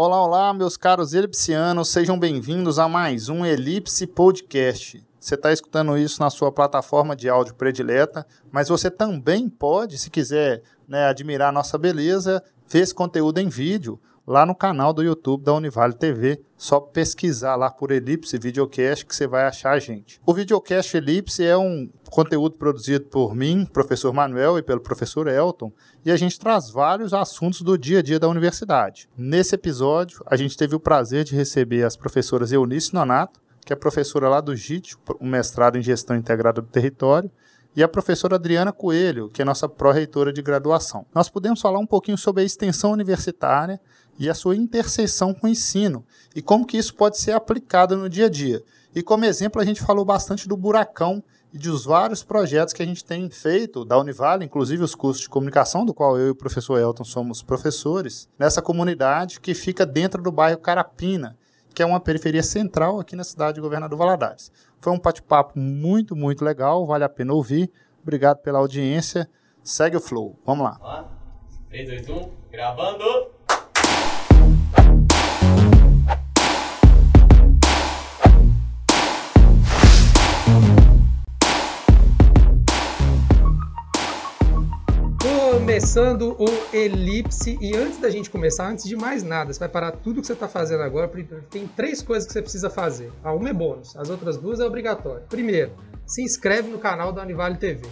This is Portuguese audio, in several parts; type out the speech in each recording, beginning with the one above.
Olá, olá, meus caros elipsianos, sejam bem-vindos a mais um Elipse Podcast. Você está escutando isso na sua plataforma de áudio predileta, mas você também pode, se quiser né, admirar nossa beleza, ver esse conteúdo em vídeo lá no canal do YouTube da Univale TV. Só pesquisar lá por Elipse Videocast que você vai achar a gente. O Videocast Elipse é um conteúdo produzido por mim, professor Manuel, e pelo professor Elton, e a gente traz vários assuntos do dia a dia da universidade. Nesse episódio, a gente teve o prazer de receber as professoras Eunice Nonato, que é professora lá do GIT, um mestrado em Gestão Integrada do Território, e a professora Adriana Coelho, que é nossa pró-reitora de graduação. Nós podemos falar um pouquinho sobre a extensão universitária e a sua interseção com o ensino, e como que isso pode ser aplicado no dia a dia. E como exemplo, a gente falou bastante do buracão e dos vários projetos que a gente tem feito da Univale, inclusive os cursos de comunicação, do qual eu e o professor Elton somos professores, nessa comunidade que fica dentro do bairro Carapina, que é uma periferia central aqui na cidade de Governador Valadares. Foi um bate-papo muito, muito legal, vale a pena ouvir. Obrigado pela audiência. Segue o flow. Vamos lá. 3, 2, 1, gravando! Começando o Elipse, e antes da gente começar, antes de mais nada, você vai parar tudo que você está fazendo agora, tem três coisas que você precisa fazer. A uma é bônus, as outras duas é obrigatório. Primeiro, se inscreve no canal da Univale TV.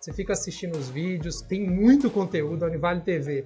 Você fica assistindo os vídeos, tem muito conteúdo, a Univale TV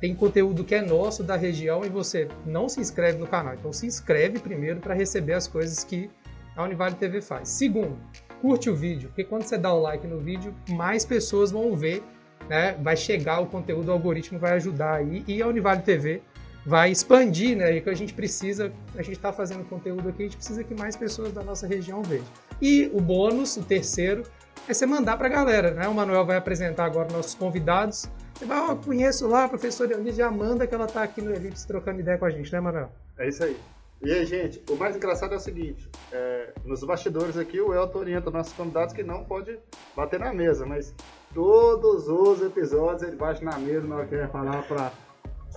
tem conteúdo que é nosso, da região, e você não se inscreve no canal. Então se inscreve primeiro para receber as coisas que a Univale TV faz. Segundo, curte o vídeo, porque quando você dá o like no vídeo, mais pessoas vão ver né, vai chegar o conteúdo, o algoritmo vai ajudar aí e a Univale TV vai expandir, né? E que a gente precisa, a gente está fazendo conteúdo aqui, a gente precisa que mais pessoas da nossa região vejam. E o bônus, o terceiro, é você mandar para a galera, né? O Manuel vai apresentar agora nossos convidados. Você vai, ó, oh, conheço lá a professora Eunice, já manda que ela está aqui no Elipse trocando ideia com a gente, né, Manuel? É isso aí. E aí, gente, o mais engraçado é o seguinte: é, nos bastidores aqui, o Elton orienta nossos convidados que não pode bater na mesa, mas todos os episódios ele bate na mesa na hora que vai falar pra.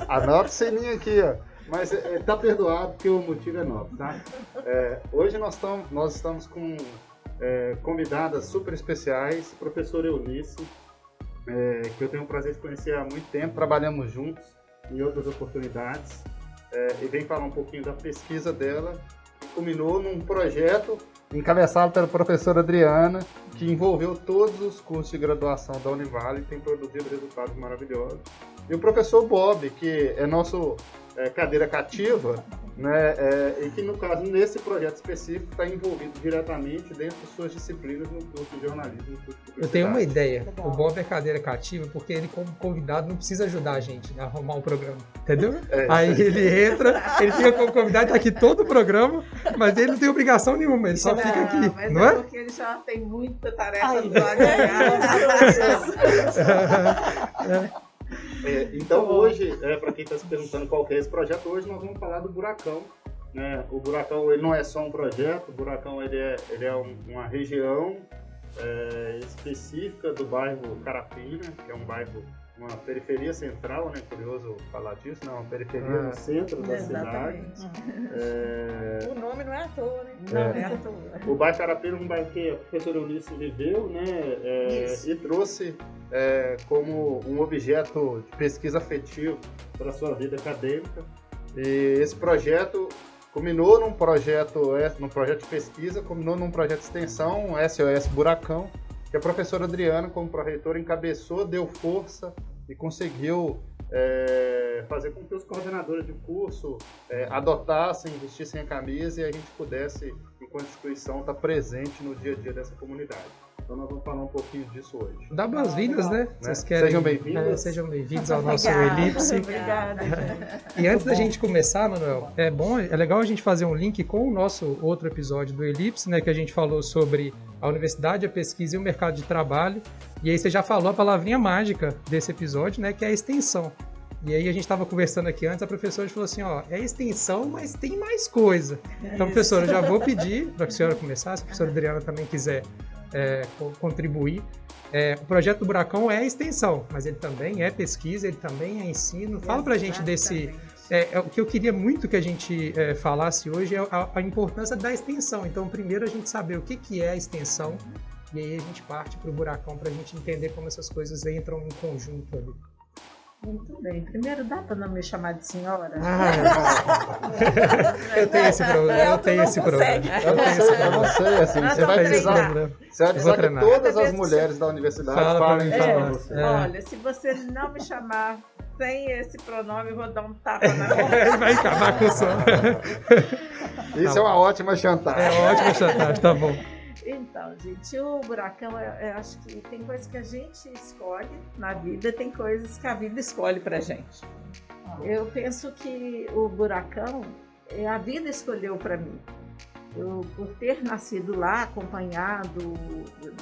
Anota o sininho aqui, ó. Mas é, tá perdoado porque o motivo é novo, tá? É, hoje nós, tam, nós estamos com é, convidadas super especiais, professora Eunice, é, que eu tenho o prazer de conhecer há muito tempo, trabalhamos juntos em outras oportunidades, é, e vem falar um pouquinho da pesquisa dela, que culminou num projeto encabeçado pela professora Adriana, que envolveu todos os cursos de graduação da Univale e tem produzido resultados maravilhosos. E o professor Bob, que é nosso é, cadeira cativa, né, é, e que, no caso, nesse projeto específico, está envolvido diretamente dentro de suas disciplinas no curso de jornalismo. Eu tenho uma ideia. O Bob é cadeira cativa porque ele, como convidado, não precisa ajudar a gente a arrumar o um programa. Entendeu? É, Aí ele entra, ele fica como convidado, está aqui todo o programa, mas ele não tem obrigação nenhuma, ele só não, fica aqui. Mas não é, é porque ele já tem muita tarefa do lado de é, então hoje, é, para quem está se perguntando qual é esse projeto, hoje nós vamos falar do Buracão. Né? O Buracão ele não é só um projeto, o Buracão ele é, ele é um, uma região é, específica do bairro Carapina, que é um bairro uma periferia central, né? Curioso falar disso, né? Uma periferia ah, no centro da exatamente. cidade. É... O nome não é à toa, né? Não é, é à toa. O bairro Carapina é um bairro que a professora Eunice viveu, né? É, e trouxe é, como um objeto de pesquisa afetivo para a sua vida acadêmica. E esse projeto culminou num projeto, é, num projeto de pesquisa, culminou num projeto de extensão, SOS Buracão, que a professora Adriana, como pró-reitora, encabeçou, deu força e conseguiu é, fazer com que os coordenadores de curso é, adotassem, vestissem a camisa e a gente pudesse, enquanto instituição, estar presente no dia a dia dessa comunidade. Então nós vamos falar um pouquinho disso hoje. Dá boas-vindas, né? Vocês querem... Sejam bem-vindos. É, sejam bem-vindos ao nosso Elipse. Obrigada. e antes da gente começar, Manuel, é bom, é legal a gente fazer um link com o nosso outro episódio do Elipse, né? Que a gente falou sobre a universidade, a pesquisa e o mercado de trabalho. E aí você já falou a palavrinha mágica desse episódio, né? Que é a extensão. E aí a gente estava conversando aqui antes, a professora falou assim, ó, é extensão, mas tem mais coisa. Então, professora, eu já vou pedir para a senhora começar, se a professora Adriana também quiser é, contribuir. É, o projeto do Buracão é extensão, mas ele também é pesquisa, ele também é ensino. Fala para a gente desse, É, é, o que eu queria muito que a gente é, falasse hoje é a, a, importância da extensão. Então, primeiro a gente saber o que, que é a extensão e aí a gente parte para o buracão para a gente entender como essas coisas entram em conjunto ali. Muito bem. Primeiro, dá para não me chamar de senhora? Ah, eu tenho esse problema. Eu tenho esse problema. Eu não sei, eu não sei. Assim, você vai precisar. Você vai precisar que todas as mulheres da universidade Fala falem para você. É. Olha, se você não me chamar sem esse pronome, vou dar um tapa na mão. vai acabar com o som. Isso tá é uma ótima chantagem. É uma ótima chantagem, tá bom. Então, gente, o buracão, eu, eu, acho que tem coisas que a gente escolhe na vida, tem coisas que a vida escolhe pra gente. Eu penso que o buracão, é, a vida escolheu para mim. Eu, por ter nascido lá, acompanhado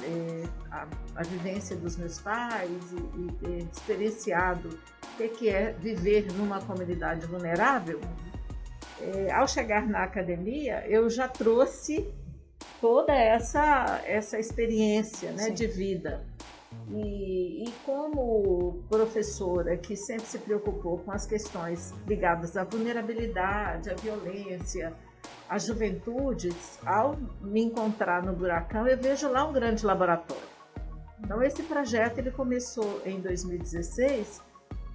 é, a, a, vivência dos meus pais e, e, e experienciado o que é viver numa comunidade vulnerável, é, ao chegar na academia, eu já trouxe toda essa, essa experiência né, de vida. E, e, como professora que sempre se preocupou com as questões ligadas à vulnerabilidade, à violência, às juventudes, ao me encontrar no Buracão, eu vejo lá um grande laboratório. Então, esse projeto ele começou em 2016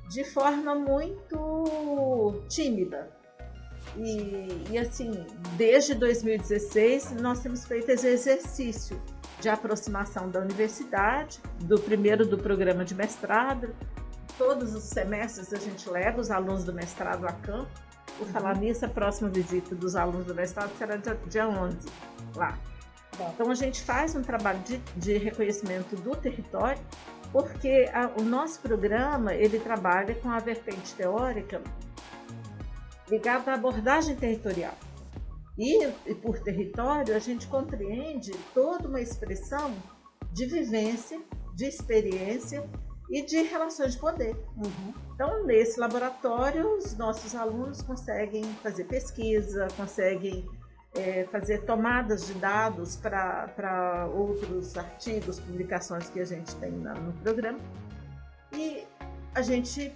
de forma muito tímida, e, e, assim, desde 2016, nós temos feito esse exercício de aproximação da universidade, do primeiro do programa de mestrado. Todos os semestres a gente leva os alunos do mestrado a campo. Por falar nisso, a próxima visita dos alunos do mestrado será dia, dia 11, lá. Então a gente faz um trabalho de, de reconhecimento do território, porque a, o nosso programa ele trabalha com a vertente teórica ligado à abordagem territorial. E, e, por território, a gente compreende toda uma expressão de vivência, de experiência e de relações de poder. Uhum. Então, nesse laboratório, os nossos alunos conseguem fazer pesquisa, conseguem é, fazer tomadas de dados para outros artigos, publicações que a gente tem no programa. E a gente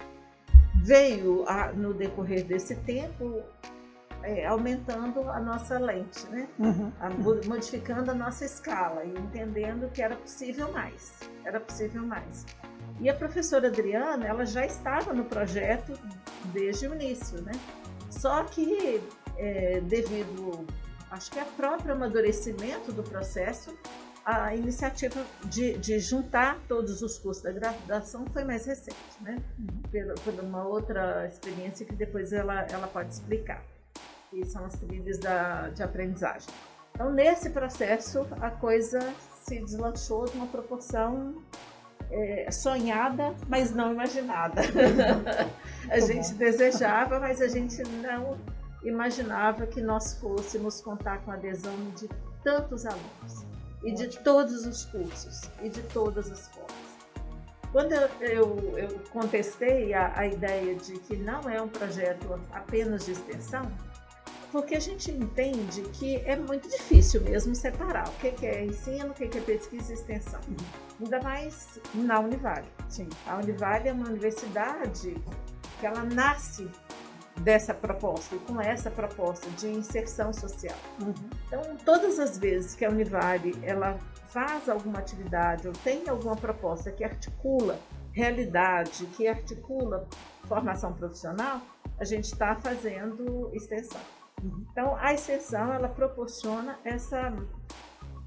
veio a, no decorrer desse tempo é, aumentando a nossa lente, né? Uhum. A, modificando a nossa escala e entendendo que era possível mais, era possível mais. E a professora Adriana, ela já estava no projeto desde o início, né? Só que é, devido, acho que a próprio amadurecimento do processo, a iniciativa de, de, juntar todos os cursos da graduação foi mais recente, né? Pela, por uma outra experiência que depois ela, ela pode explicar, que são as trilhas da, de aprendizagem. Então, nesse processo, a coisa se deslanchou de uma proporção é, sonhada, mas não imaginada. a gente desejava, mas a gente não imaginava que nós fôssemos contar com a adesão de tantos alunos e de todos os cursos e de todas as formas. Quando eu, eu, eu contestei a, a, ideia de que não é um projeto apenas de extensão, porque a gente entende que é muito difícil mesmo separar o que é ensino, o que é pesquisa e extensão. Ainda mais na Univale. Sim. A Univale é uma universidade que ela nasce dessa proposta e com essa proposta de inserção social. Uhum. Então, todas as vezes que a Univale ela faz alguma atividade ou tem alguma proposta que articula realidade, que articula formação profissional, a gente está fazendo extensão. Então, a extensão ela proporciona essa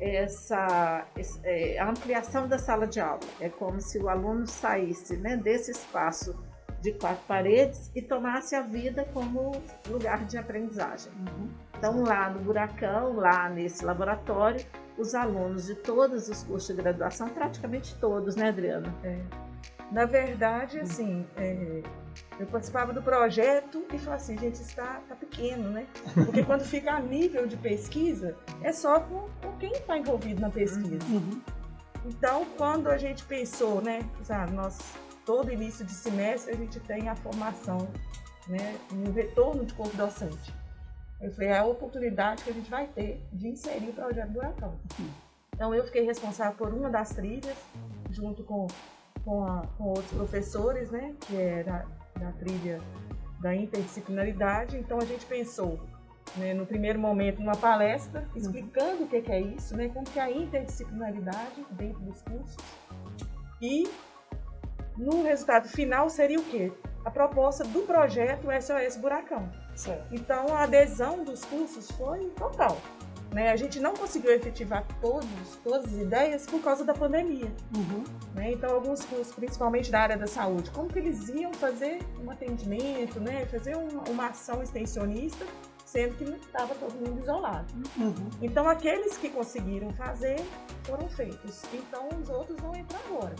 essa, é, a ampliação da sala de aula. É como se o aluno saísse né, desse espaço de quatro paredes e tomasse a vida como lugar de aprendizagem. Uhum. Então, lá no Buracão, lá nesse laboratório, os alunos de todos os cursos de graduação, praticamente todos, né, Adriana? É. Na verdade, assim, é, eu participava do projeto e falava assim, gente, está tá pequeno, né? Porque quando fica a nível de pesquisa, é só com, com quem está envolvido na pesquisa. Uhum. Então, quando a gente pensou, né, sabe, nós todo início de semestre a gente tem a formação, né, no retorno de corpo docente. Eu falei, é a oportunidade que a gente vai ter de inserir o projeto Buracão. Então eu fiquei responsável por uma das trilhas, junto com, com, a, com outros professores, né, que era da trilha da interdisciplinaridade. Então a gente pensou, né, no primeiro momento, uma palestra explicando o que, que é isso, né, como que é a interdisciplinaridade dentro dos cursos. E no resultado final seria o quê? A proposta do projeto SOS Buracão. Certo. Então a adesão dos cursos foi total. Né? A gente não conseguiu efetivar todos, todas as ideias por causa da pandemia. Uhum. né? Então, alguns cursos, principalmente da área da saúde, como que eles iam fazer um atendimento, né? fazer uma, uma ação extensionista, sendo que não estava todo mundo isolado. Uhum. Então, aqueles que conseguiram fazer foram feitos. Então, os outros vão entrar agora.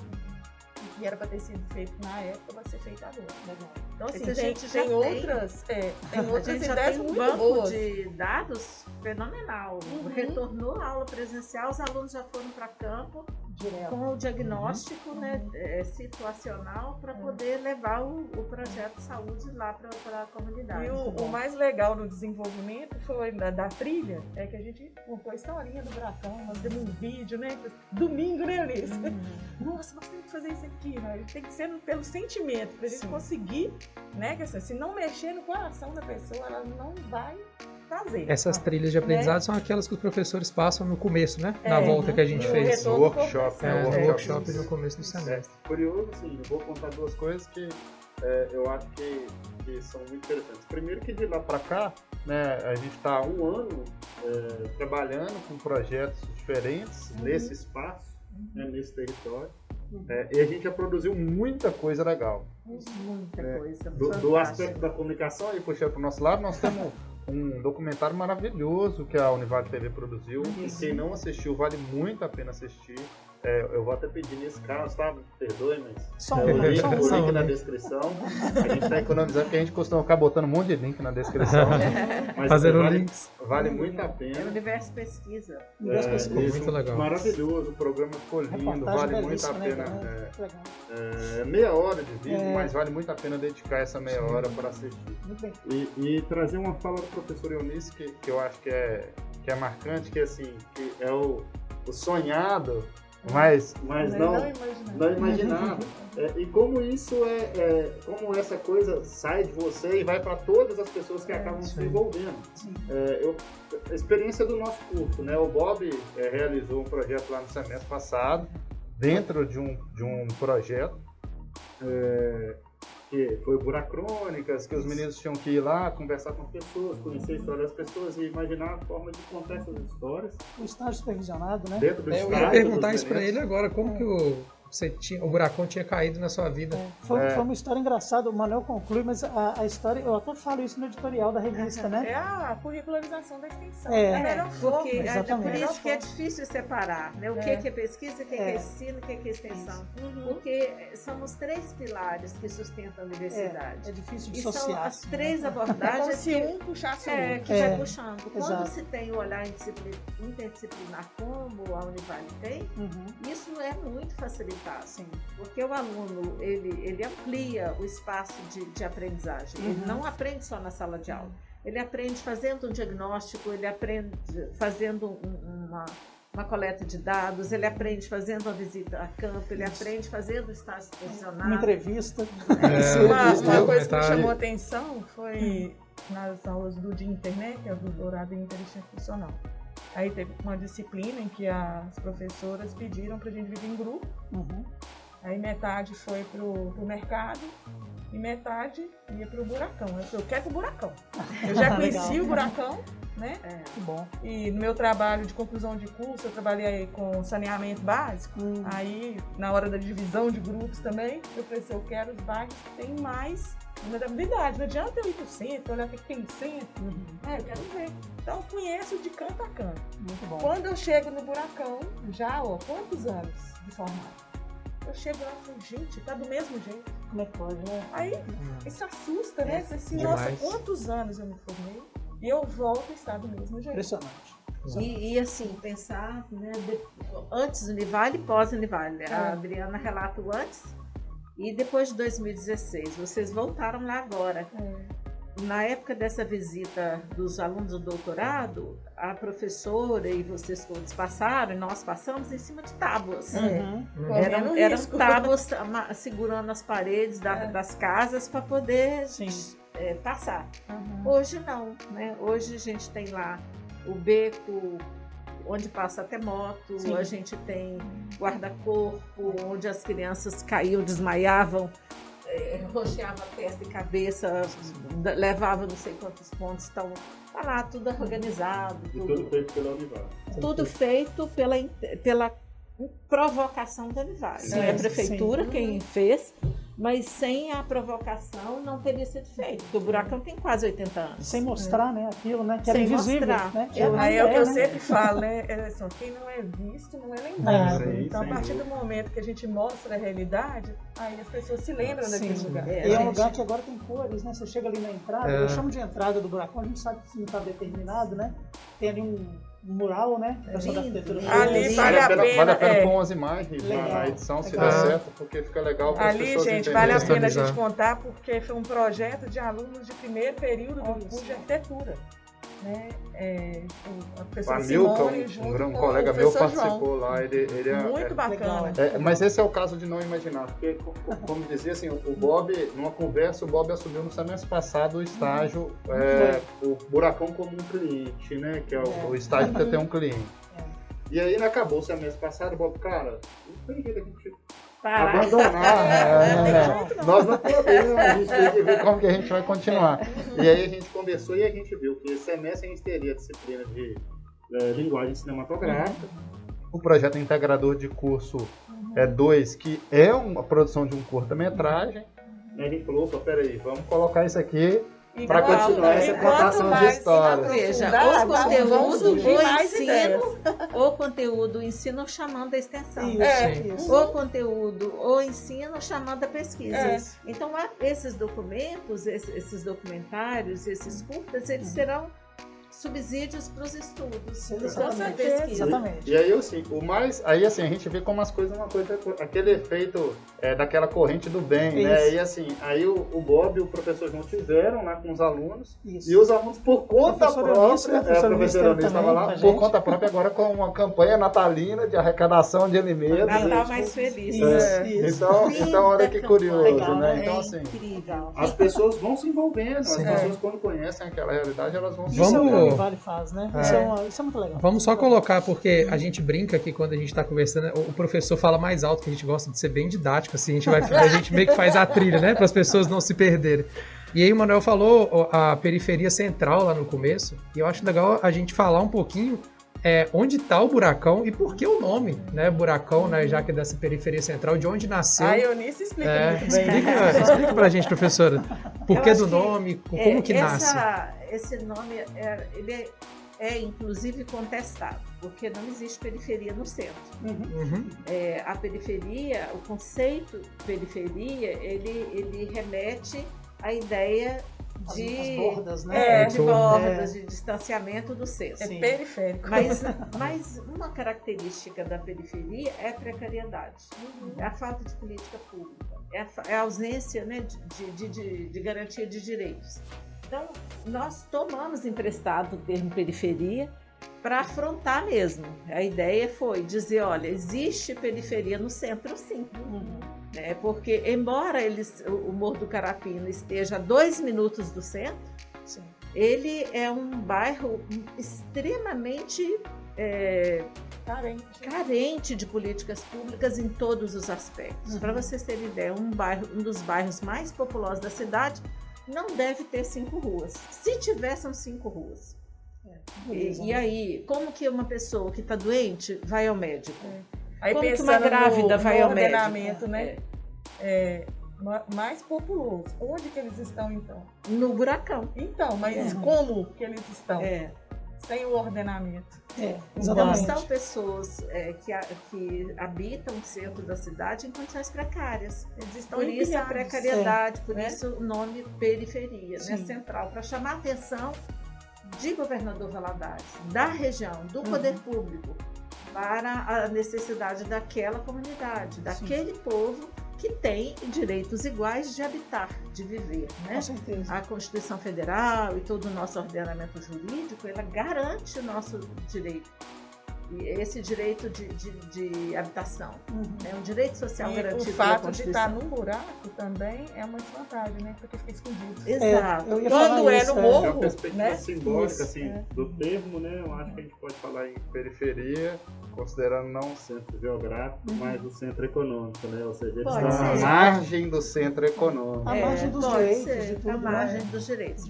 O que era para ter sido feito na época vai ser feito agora. Então, assim, Esse a tem, gente já tem tem. outras, é, tem outras ideias tem um banco boas. de dados fenomenal. Uhum. Retornou a aula presencial, os alunos já foram para campo Direto. com o diagnóstico né, é, situacional para poder levar o, o projeto de saúde lá para a comunidade. E o, o mais legal no desenvolvimento foi da, da trilha, é que a gente contou a historinha do buracão, nós demos um vídeo, né? Domingo, né, Eunice? Nossa, nós temos que fazer isso aqui, né? Tem que ser pelo sentimento, pra gente Sim. conseguir, né? Que assim, se não mexer no coração da pessoa, ela não vai fazer. Essas trilhas de aprendizado são aquelas que os professores passam no começo, né? Na É, volta que a gente no fez. retorno No workshop, É, né? workshop. workshop no começo do semestre. Curioso, assim, eu vou contar duas coisas que é, eu acho que, que são muito interessantes. Primeiro que de lá para cá, né, a gente está há um ano é, trabalhando com projetos diferentes nesse espaço, né, nesse território. É, e a gente já produziu muita coisa legal. Muita É, coisa. Do, do aspecto da comunicação, aí puxando para o nosso lado, nós temos um documentário maravilhoso que a Univale TV produziu. E quem não assistiu, vale muito a pena assistir. É, eu vou até pedir nesse caso, tá? Me perdoe, mas Só é, um, o link, só um, o só link um, na né? descrição. A gente está economizando, porque a gente costuma ficar botando um monte de link na descrição. Mas Fazendo vale, links. vale muito a É o pena. universo pesquisa. Universo É, Pesquisa. isso, Muito legal. Maravilhoso, o programa ficou lindo, vale muito a né, pena. cara? é, é, meia hora de vídeo, É. mas vale muito a pena dedicar essa meia hora para assistir. Muito bem. E, e trazer uma fala do professor Eunice que, que eu acho que é, que é marcante, que assim, que é o, o sonhado, mas, mas não, imaginava. não imaginado. É, e como isso é, é- como essa coisa sai de você e vai para todas as pessoas que É, acabam se envolvendo. É, eu, a experiência do nosso curso, né? O Bob é, realizou um projeto lá no semestre passado, dentro de um, de um projeto é, que foi Buracrônicas, que os meninos tinham que ir lá conversar com as pessoas, conhecer a história das pessoas e imaginar a forma de contar essas histórias O estágio supervisionado, né? dentro do É, eu estágio. ia perguntar isso meninos. ele agora, como que o, você tinha, o buracão tinha caído na sua vida? É, foi, É. foi uma história engraçada, o Manuel conclui, mas a, a história, eu até falo isso no editorial da revista, né? É a curricularização da extensão. É. melhor forma. Porque é por Exatamente. isso que é difícil separar né? o que É. é, que é pesquisa, o que é, É. é ensino, o que é é extensão. Uhum. Porque são os três pilares que sustentam a universidade. É difícil E de são as assim, três né? É como abordagens se que, um puxasse o é, outro. que É. vai puxando. Quando Exato. se tem o olhar interdisciplin- interdisciplinar como a Univale tem, Uhum. isso é muito facilitado. Porque o aluno, ele, ele amplia o espaço de, de aprendizagem. Ele Uhum. não aprende só na sala de aula. Ele aprende fazendo um diagnóstico, ele aprende fazendo um- uma, uma coleta de dados, ele aprende fazendo uma visita a campo, ele aprende fazendo o estágio Uma profissional. entrevista. É, Uma, uma coisa que me chamou a atenção foi nas aulas do dia internet, que é o do doutorado interinstitucional. Aí teve uma disciplina em que as professoras pediram para a gente viver em grupo. Uhum. Aí metade foi pro, pro mercado e metade ia pro buracão. Eu falei, eu quero pro buracão. Eu já conheci o buracão, né? É. Que bom. E no meu trabalho de conclusão de curso, eu trabalhei com saneamento básico. Hum. Aí, na hora da divisão de grupos também, eu falei assim, eu quero os bairros que tem mais vulnerabilidade. Não adianta eu ir pro centro, olhar o que tem no centro. É, eu quero ver. Então, eu conheço de canto a canto. Muito bom. Quando eu chego no buracão, já, ó, quantos anos de formado? Eu chego lá e falo, gente, tá do mesmo jeito. Como é que pode, né? Aí, Hum. isso assusta, né? Você assim, Demais. nossa, quantos anos eu me formei? E eu volto a estar do mesmo jeito. Impressionante. E, e, assim, pensar né, de- antes do Univale e pós-Univale. É. A Adriana relata o antes e depois de 2016. Vocês voltaram lá agora. É. Na época dessa visita dos alunos do doutorado, a professora e vocês todos passaram, e nós passamos em cima de tábuas. Uhum. Eram, Correndo eram risco. tábuas segurando as paredes da- É. das casas para poder é, passar. Uhum. Hoje não, né? Hoje a gente tem lá o beco onde passa até moto, Sim. a gente tem guarda-corpo, onde as crianças caíam, desmaiavam, eh, rocheava testa e cabeça, levava não sei quantos pontos, então tá lá tudo organizado, E tudo, tudo feito pela Univale. tudo feito pela, pela provocação da Univale. Sim, Não é a sim. prefeitura quem fez, mas sem a provocação não teria sido feito, porque o buracão tem quase 80 anos. Sem mostrar, né, aquilo, né? Que era Sem invisível. mostrar. Né? Era a Aí é o que eu né? sempre falo, né? Emerson, quem não é visto não é lembrado. Sim, então, a partir do momento que a gente mostra a realidade, aí as pessoas se lembram Sim. daquele lugar. É, E é um lugar que agora tem cores, né? Você chega ali na entrada, É. eu chamo de entrada do buracão, a gente sabe que não está determinado, né? Tem ali um mural, né? É da lindo, arquitetura. Ali vale a pena. vale a pena é. pôr umas imagens na, Legal. na edição, se Legal. der certo, porque fica legal para Ali, pessoas gente, vale a pena a gente contar, porque foi um projeto de alunos de primeiro período do curso de arquitetura. Né? É, o- a professora Milka, Simone, um, junto um, com colega o meu participou lá, ele, ele é, Muito é- bacana. É, mas esse é o caso de não imaginar, porque, co- co- como dizia assim, o Bob, numa conversa, o Bob assumiu no semestre passado o estágio, é, o Buracão como um cliente, né? Que é o, É. o estágio para ter um cliente. É. E aí, acabou o semestre passado, o Bob, cara, não tem jeito a gente Parar. abandonar, jeito, não. Nós não podemos, a gente tem que ver como que a gente vai continuar. E aí a gente conversou e a gente viu que esse semestre a gente teria disciplina de é, linguagem cinematográfica, o projeto integrador de curso é dois, que é uma produção de um curta-metragem. E a gente falou, opa, peraí, vamos colocar isso aqui Quanto- continuar essa contação de história. Veja, o conteúdo, surgir o mais ensino, o conteúdo, o ensino chamando a extensão. Isso, É. isso. O conteúdo, o ensino chamando a pesquisa. É. Então, esses documentos, esse- esses documentários, esses curtas, eles Uhum. serão subsídios para os estudos, para Exatamente. a pesquisa. Exatamente. E aí, assim, o mais. Aí, assim, a gente vê como as coisas, uma coisa. Aquele efeito é, daquela corrente do bem, né? Isso. E assim, aí o, o Bob e o professor João fizeram lá com os alunos. Isso. E os alunos, por conta própria, né? é, a professora estava lá, por conta própria, agora com uma campanha natalina de arrecadação de alimentos. Natal e- mais feliz. Isso, É, isso. Então, então, olha que curioso, campanha. né? É Então, assim, incrível. as pessoas vão se envolvendo, as Sim. pessoas, quando conhecem aquela realidade, elas vão se Isso é Vamos- faz, né? É. Isso, é uma- isso é muito legal. Vamos só colocar, porque a gente brinca aqui quando a gente tá conversando, o o professor fala mais alto, que a gente gosta de ser bem didático, assim, a gente, vai, a gente meio que faz a trilha, né, para as pessoas não se perderem. E aí o Manuel falou a periferia central lá no começo, e eu acho legal a gente falar um pouquinho é, onde tá o buracão e por que o nome, né, buracão, né, já que é dessa periferia central, de onde nasceu. A Eunice explica É, muito bem. explica, explica pra gente, professora, por Eu que do que, nome, como É, que essa- nasce. Esse nome é, ele é, é, inclusive contestado, porque não existe periferia no centro. Uhum. É, a periferia, o conceito periferia, ele, ele remete à ideia de, as bordas, né? É, de Tudo. bordas, É. de distanciamento do centro. É Sim. periférico. Mas, mas uma característica da periferia é a precariedade, é a falta de política pública, é a, é a ausência né, de, de, de, de garantia de direitos. Então, nós tomamos emprestado o termo periferia para afrontar mesmo. A ideia foi dizer, olha, existe periferia no centro sim. né? Porque, embora eles, o o Morro do Carapina esteja a dois minutos do centro, Sim. ele é um bairro extremamente é, Carente. carente de políticas públicas em todos os aspectos. Uhum. Para vocês terem ideia, um, bairro, um dos bairros mais populosos da cidade não deve ter cinco ruas. Se tiver, são cinco ruas. Beleza. E, e aí, como que uma pessoa que está doente vai ao médico? Aí como que pensando uma grávida no, vai no ao médico? ordenamento, né? É, É, ma- mais populoso. Onde que eles estão, então? no buracão. Então, mas É. como que eles estão? É. Sem o ordenamento. É, Então, exatamente. são pessoas é, que, a- que habitam o centro da cidade em condições precárias. Eles Por isso a empilhados. precariedade, por né? isso o nome periferia, né, Sim. central, para chamar a atenção de governador Valadares, da região, do poder público, para a necessidade daquela comunidade, daquele povo que tem direitos iguais de habitar, de viver. Né? Com certeza. A Constituição Federal e todo o nosso ordenamento jurídico, ela garante o nosso direito. E esse direito de, de, de habitação. Uhum. É um direito social E garantido o fato de estar num buraco também é uma desvantagem, né? Porque fica escondido. Exato. eu ia Quando é isso, no é. É uma morro, perspectiva né? simbólica, Isso, assim, é. do termo, né? Eu acho que a gente pode falar em periferia, considerando não o centro geográfico, mas o centro econômico, né? Ou seja, ele Pode está à margem do centro econômico. A É, margem dos pode direitos ser, e tudo, a margem né? dos direitos.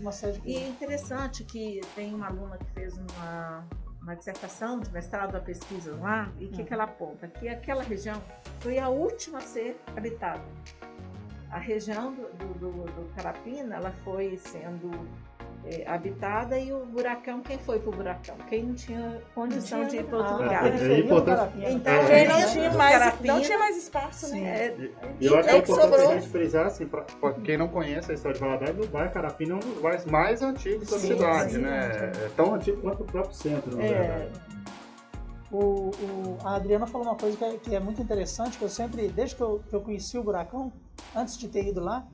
E é interessante que tem uma aluna que fez uma, uma dissertação de mestrado, uma pesquisa lá, e o que, que ela aponta? Que aquela região foi a última a ser habitada. A região do, do, do- do Carapina, ela foi sendo é, habitada e o buracão, quem foi pro buracão? Quem não tinha condição de ir para outro Ah, lugar. É do importante-. Então, É, é, não é. tinha do mais, Carapina, não tinha mais espaço, Sim. né? é, E eu acho que é é importante sobrou. a gente frisar, assim, pra quem não conhece a história de Valadares, o bairro Carapina é um dos bairros mais antigos da cidade, né? É tão antigo quanto o próprio centro, na É. verdade. O, o- a Adriana falou uma coisa que é, que é muito interessante, que eu sempre, desde que eu, que eu conheci o buracão, antes de ter ido lá,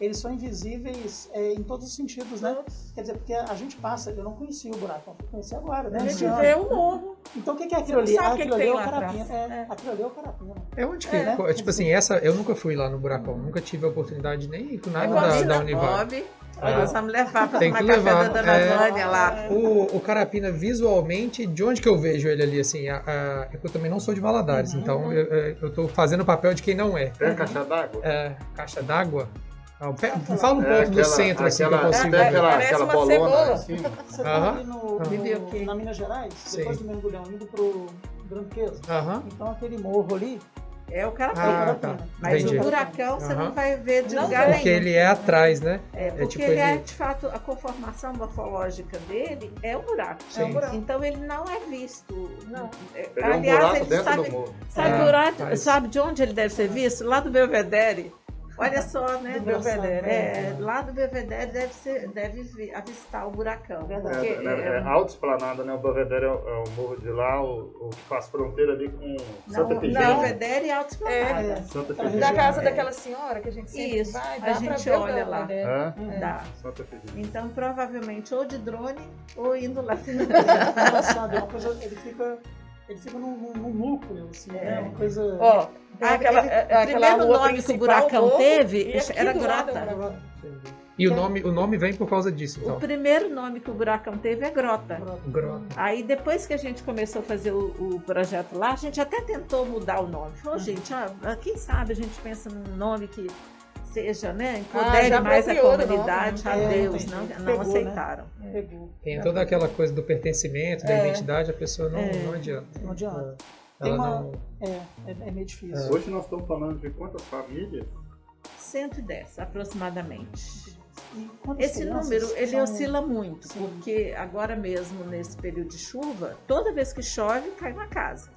eles são invisíveis é, em todos os sentidos, né? Quer dizer, porque a gente passa, eu não conhecia o buracão, eu conheci agora, né? A gente ano. vê o morro. Então o que, que é aquilo ali? aquilo que ali é o carapina. É, É. Aquilo ali é o carapina. É onde que. É, né? Tipo assim, essa. Eu nunca fui lá no Buracão. Nunca tive a oportunidade nem com nada da, da né? Univar. Bob, Ah. nós vamos levar para Tem tomar café levar, da Dona é. Vânia lá. O, o Carapina, visualmente, de onde que eu vejo ele ali, assim? A, a- eu também não sou de Valadares, Uhum. então eu, eu tô fazendo o papel de quem não é. É a caixa d'água? É, caixa d'água? Ah, Fala um É pouco do aquela- centro, assim, que eu aquela- consigo ver. aquela, Parece aquela uma bolona cima. Você tá ali no, Ah. O no, na Minas Gerais, depois Sim. do mergulhão, indo pro Granqueza. Aham. Então aquele morro ali É o Carapina. Ah, tá. Mas Entendi. o buracão você Aham. não vai ver de Não lugar Porque nenhum. ele é atrás, né? É, porque tipo, ele é, ele- de fato, a conformação morfológica dele é um buraco. Sim. Então ele não é visto. Não. É, é um aliás, buraco ele sabe, do É, buraco- faz. sabe de onde ele deve ser visto? Lá do Belvedere. Olha só, né? Do Belvedere, É, lá do Belvedere deve, ser, deve vi- avistar o buracão. Verdade. Porque É, né, é, é, né? O Belvedere é, o- é o morro de lá, o, o que faz fronteira ali com Santa não, Efigênia. Belvedere e Alto Esplanada. É. Santa Efigênia. Da casa É. daquela senhora que a gente sempre Isso, vai, a dá pra gente olha lá. É? Dá. Santa Efigênia. Então, provavelmente, ou de drone ou indo lá. É engraçado, é uma coisa, ele fica, ele fica num, num- num núcleo, assim, é, É. uma coisa... Ó, Ah, aquela, ele- é- o aquela nome que o buracão teve e aqui era Grota. é o. E o nome, o nome vem por causa disso, O então. primeiro nome que o buracão teve é Grota. Grota. Aí depois que a gente começou a fazer o, o projeto lá, a gente até tentou mudar o nome. Falou, gente, ah, quem sabe a gente pensa num nome que seja, né, empodere Ah, mais a comunidade. A né? É, Deus, entendi. não, não Pegou, né? aceitaram. Pegou. Tem toda aquela coisa do pertencimento, da É. identidade, a pessoa não, É. não adianta. Não adianta. Ela uma- não. É, é, é meio difícil. Hoje nós estamos falando de quantas famílias? 110, aproximadamente. Esse crianças número, ele são- oscila muito, Sim. porque agora mesmo, nesse período de chuva, toda vez que chove, cai na casa.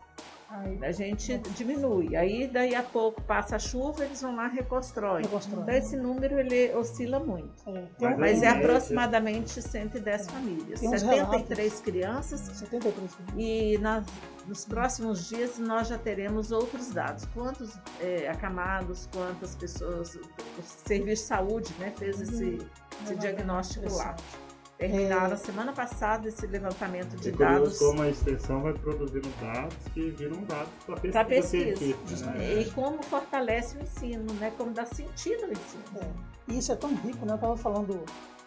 Aí, A gente diminui. Aí, daí a pouco, passa a chuva, eles vão lá e reconstroem. Reconstrói. Então, esse número, ele oscila muito. É, Mas Mas é média. aproximadamente 110 famílias. Tem uns 73 crianças. 73 filhos. E nas- nos próximos dias nós já teremos outros dados. Quantos é, acamados, quantas pessoas, o Serviço de Saúde né, fez esse, esse diagnóstico lá. Terminaram a semana passada esse levantamento de É dados como a extensão vai produzindo dados que viram dados para pesquisa, para pesquisa. científica, né? E como fortalece o ensino, né? como dá sentido ao ensino. É. E isso é tão rico, né? Eu tava falando,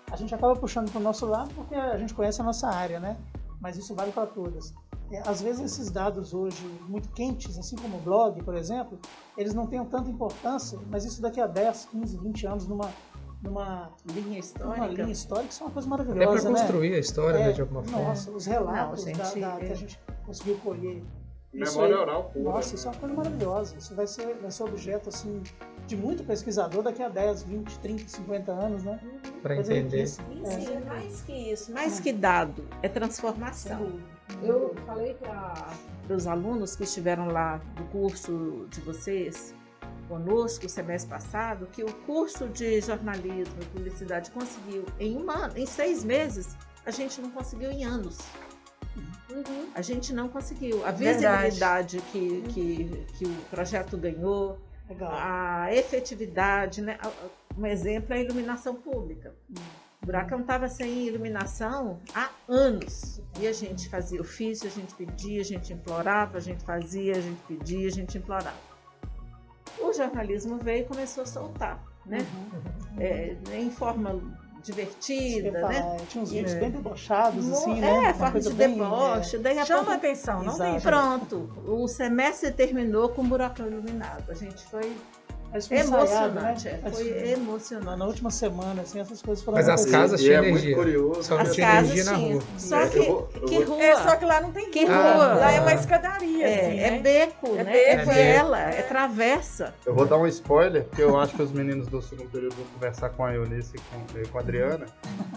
a gente acaba puxando para o nosso lado porque a gente conhece a nossa área, né? Mas isso vale para todas. É, às vezes esses dados hoje muito quentes, assim como o blog, por exemplo, eles não têm tanta importância, mas isso daqui a 10, 15, 20 anos numa, numa, Linha histórica. linha histórica, isso é uma coisa Até maravilhosa, para né? construir a história, É, né, de alguma forma. Nossa, os relatos Não, da- gente, da- que é- a gente conseguiu colher. Isso Memória aí- oral pura. Nossa, né? isso é uma coisa maravilhosa. Isso vai ser, vai ser objeto assim, de muito pesquisador daqui a 10, 20, 30, 50 anos, né? Para entender. riquíssima. É. Sim, mais que isso, mais que dado, é transformação. Eu falei para os alunos que estiveram lá do curso de vocês conosco o semestre passado que o curso de jornalismo e publicidade conseguiu em um ano, em seis meses, a gente não conseguiu em anos. A gente não conseguiu. A visibilidade que, que, que o projeto ganhou, Legal. a efetividade, né? Um exemplo é a iluminação pública. O buracão estava sem iluminação há anos. E a gente fazia ofício, a gente pedia, a gente implorava, a gente fazia, a gente pedia, a gente implorava. O jornalismo veio e começou a soltar, né? É, em forma divertida, né? Tinha uns vídeos bem debochados, Mo- assim, é, né? Uma forma de bem, deboche. Daí a Chama pouco- atenção, não tem Exato. Pronto, o semestre terminou com um buracão iluminado. A gente foi é, foi ensaiado, né? emocionante, é, foi Na, emocionante. na última semana, assim, essas coisas foram Mas as casas tinham é muito energia. curioso. Só não As tinha casas tinham. rua. Só É, que, eu vou- eu que vou- rua? É, só que lá não tem Que rua. rua? Lá é uma escadaria, É, assim, é né? beco, É né? beco, é é. vela, é travessa. Eu vou dar um spoiler, porque eu acho que os meninos do segundo período vão conversar com a Eunice e com, com a Adriana.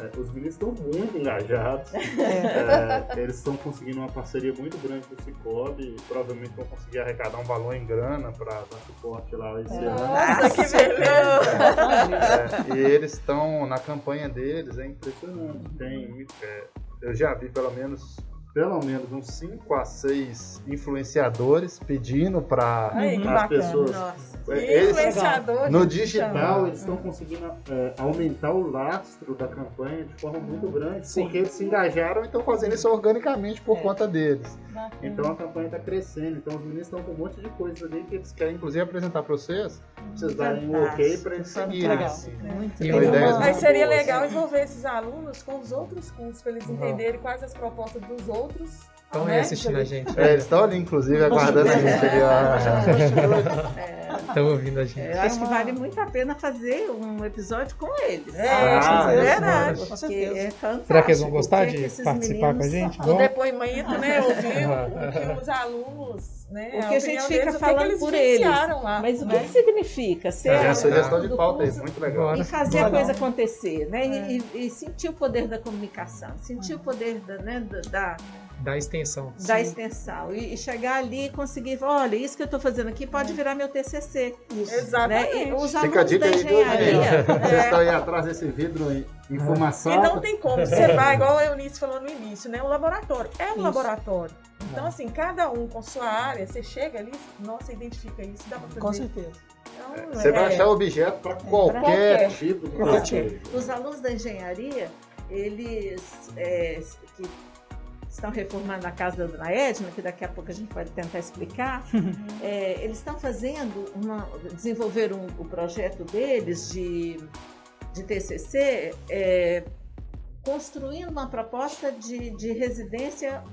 É, os meninos estão muito engajados. É, eles estão conseguindo uma parceria muito grande com o Cicobi e provavelmente vão conseguir arrecadar um valor em grana para dar suporte lá esse ano. Nossa, que beleza. É, e eles estão na campanha deles, é impressionante. Tem, é, eu já vi pelo menos pelo menos uns 5 a 6 influenciadores pedindo para as pessoas. Nossa. É, Eles, no digital, eles estão conseguindo é, aumentar o lastro da campanha de forma muito grande, Sim. porque eles se engajaram e estão fazendo isso organicamente por É. conta deles. Bacana. Então a campanha está crescendo. Então os meninos estão com um monte de coisas ali que eles querem, inclusive, apresentar para vocês. Pra vocês darem um ok para eles seguirem. Legal. assim. Muito uma- ideias Mas seria boas. legal envolver esses alunos com os outros cursos, para eles entenderem quais as propostas dos outros. Estão aí né? assistindo a gente. É, eles estão ali, inclusive, aguardando a gente ali. ó. Estão ouvindo a gente. É, eu acho que vale muito a pena fazer um episódio com eles. É, Ah, é é verdade. Com certeza. é. Será que eles vão gostar de participar com a gente? O depoimento, né? Ouvir os alunos, né? O que a gente opinião fica deles, falando que eles por eles. vivenciaram lá. Mas o que, né? que significa ser É, É a sugestão de pauta aí, curso muito legal. E fazer a coisa acontecer, né? E- É. E, e sentir o poder da comunicação, sentir o poder da, né, da, da, extensão. da extensão e, e chegar ali e conseguir, olha, isso que eu estou fazendo aqui pode virar meu TCC, Isso. né? Exatamente. E os Fica a alunos dica da aí? Vocês É. estão aí atrás desse vidro em fumaçado. E não tem como. Você vai, igual a Eunice falou no início, né? Um laboratório. É um Isso. laboratório. Então, assim, cada um com sua área, você chega ali, nossa, identifica isso, dá pra fazer. Com certeza. Então, Você vai é, achar objeto para qualquer qualquer. tipo de Qualquer. Os alunos da engenharia, eles é, que estão reformando a casa da Dona Edna, que daqui a pouco a gente pode tentar explicar, é, eles estão fazendo, uma, desenvolveram o projeto deles de, de TCC, é, construindo uma proposta de, de residência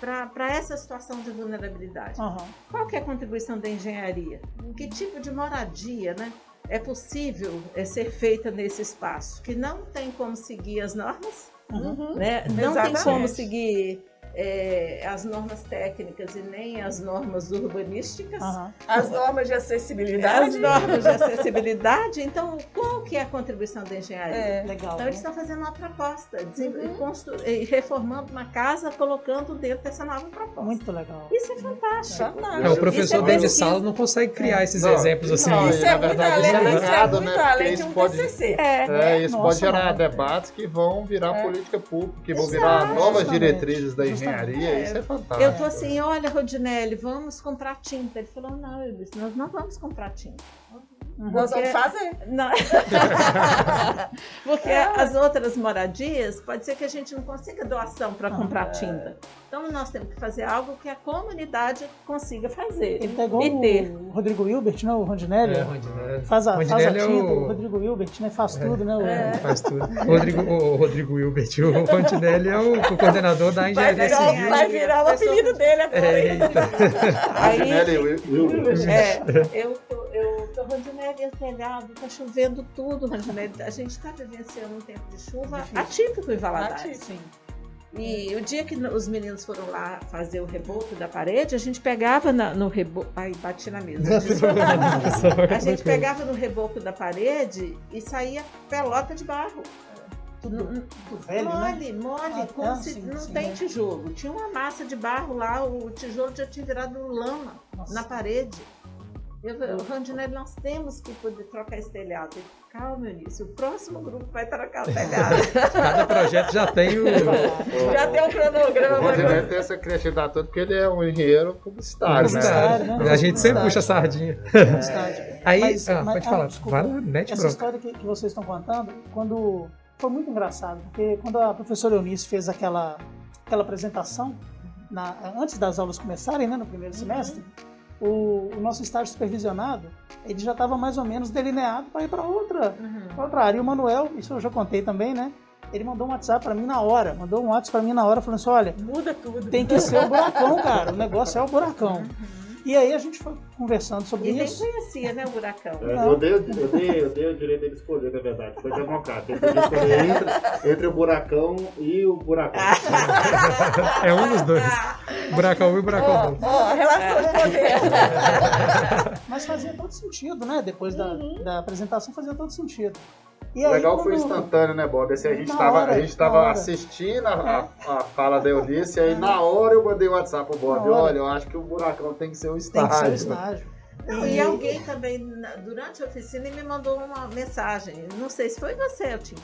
para essa situação de vulnerabilidade. Aham. Qual que é a contribuição da engenharia? Que tipo de moradia né, é possível é, ser feita nesse espaço? Que não tem como seguir as normas, Uhum. né? não tem Exatamente. como seguir é, as normas técnicas e nem as normas urbanísticas. Aham. As normas de acessibilidade. As normas de acessibilidade, então qual que é a contribuição da engenharia? É. Legal. Então né? eles estão fazendo uma proposta, Uhum. e reformando uma casa, colocando dentro dessa nova proposta. Muito legal. Isso é fantástico. Fantástico. É, o Isso professor é dentro de sala não consegue criar esses Não, exemplos assim. não, Isso na é muito verdade, além, isso é é muito né? Porque além de isso um pode- TCC. É. É, isso Nossa, pode gerar debates que vão virar É. política pública, que vão virar novas diretrizes da Justamente. Engenharia. É. Isso é fantástico. Eu tô assim, olha, Rodinelli, vamos comprar tinta. Ele falou, não, eu disse, nós não vamos comprar tinta. Nós Porque- vamos fazer. Não. Porque as outras moradias, pode ser que a gente não consiga doação para comprar tinta. Então nós temos que fazer algo que a comunidade consiga fazer. Ele tá igual E ter. o Rodrigo Hilbert, né? O Rondinelli. É, Rondinelli. Faz a, faz a Rondinelli é tinta, o... o- Rodrigo Hilbert, né? Faz tudo, né? o- Ele faz tudo. Rodrigo, o Rodrigo Wilbert, o Rondinelli é o, o coordenador da Vai engenharia virar, civil. vai virar o apelido dele agora. É, eita. Aí, Rondinelli Wil- Wilber. É, eu tô, eu tô Rondinelli é telhado, tá chovendo tudo. A gente está vivenciando um tempo de chuva Difícil. atípico em Valadares. Atípico. Sim. E o dia que os meninos foram lá fazer o reboco da parede, a gente pegava na- no reboco. Ai, bati na mesa. A gente pegava no reboco da parede e saía pelota de barro. Tudo, tudo velho, né? mole, mole, Ah, como tá, se sim, não sim, tem é. tijolo. Tinha uma massa de barro lá, o tijolo já tinha virado lama Nossa. na parede. Eu, eu, Rondinelli, nós temos que poder trocar esse telhado. Calma, Eunice, o próximo grupo vai trocar o telhado. Cada projeto já tem o. Já tem um O cronograma. Rondinelli tem essa criatividade toda porque ele é um engenheiro publicitário, né? Publicitário, né? A gente sempre puxa a sardinha. Estádio. Aí, Mas- ah, mas- pode ah, falar. desculpa. Vai lá, mete Essa bronca. história que, que vocês estão contando, quando foi muito engraçado, porque quando a professora Eunice fez aquela, aquela apresentação, na, antes das aulas começarem, né, no primeiro semestre, o, o nosso estágio supervisionado, ele já estava mais ou menos delineado para ir para outra, pra outra área. E o Manuel, isso eu já contei também, né? Ele mandou um WhatsApp para mim na hora, mandou um WhatsApp para mim na hora, falando assim, olha, Muda tudo. tem que ser o buracão, cara, o negócio é o buracão. E aí a gente foi conversando sobre E nem isso. conhecia, né, o buracão. É, eu, dei, eu, dei, eu dei o direito dele escolher, na verdade. Foi democrático. Ele podia escolher entre, entre o buracão e o buracão. É um dos dois. Buracão 1 e buracão Ó, 2. ó, relação de poder. Mas fazia todo sentido, né? Depois da, da apresentação fazia todo sentido. E O aí, legal foi instantâneo, né, Bob? Assim, a gente estava a gente tava assistindo a, a, a fala da Eunice, e aí na hora eu mandei o WhatsApp pro Bob. Olha, eu acho que o buracão tem que ser o Tem estágio. que ser o estágio. Não, e alguém também, durante a oficina, me mandou uma mensagem. Não sei se foi você, Elton,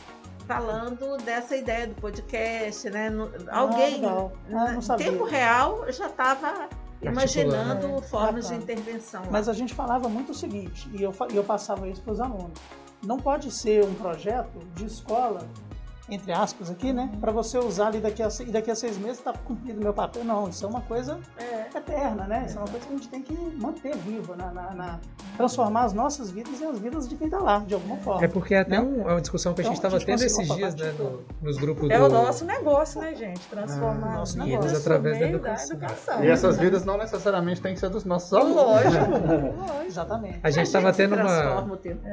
falando dessa ideia do podcast, né? No- alguém. Ah, não em sabia. tempo real, já estava imaginando Articulando. formas Bacana. de intervenção. lá. Mas a gente falava muito o seguinte, e eu, e eu passava isso para os alunos. Não pode ser um projeto de escola, entre aspas aqui, né? Para você usar ali daqui a, e daqui a seis meses tá cumprido meu papel. Não, isso é uma coisa É. eterna, né? Isso é uma coisa que a gente tem que manter viva, na, na- na- transformar as nossas vidas e as vidas de quem está lá, de alguma forma. É porque é até Né? um- é uma discussão que a gente Então, estava gente tendo esses dias, né, no- nos grupos É do... o nosso negócio, né, gente? Transformar Ah, nosso vidas negócio. Através da meio da educação. educação. E essas vidas não necessariamente têm que ser dos nossos alunos. Lógico, lógico. Exatamente. A gente estava tendo uma,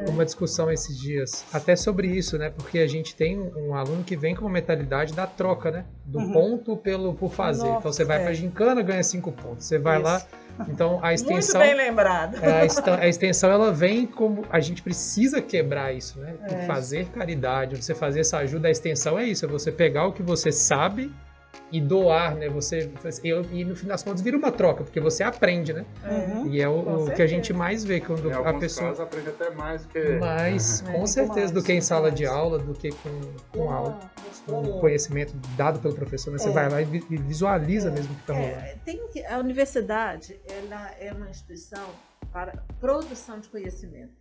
uma discussão esses dias, até sobre isso, né? Porque a gente tem um aluno que vem com uma mentalidade da troca, né? Do Uhum. ponto pelo por fazer. Nossa, então você vai é. pra gincana, ganha cinco pontos. Você vai Isso. lá, então a Muito extensão bem lembrado. É, a extensão ela vem como a gente precisa quebrar isso, né? É. Fazer caridade, você fazer essa ajuda, a extensão é isso, é você pegar o que você sabe e doar, né? Você eu- e no fim das contas vira uma troca, porque você aprende, né? Uhum. E é o, o que a gente mais vê quando Em a pessoa casos aprende até mais que. mais, É, com muito certeza, mais, do que em sala de mais. aula, do que com, com Uma- aula, com conhecimento dado pelo professor, né? Você É. vai lá e vi- visualiza mesmo o que está rolando. É, tem que, a universidade ela é uma instituição para produção de conhecimento.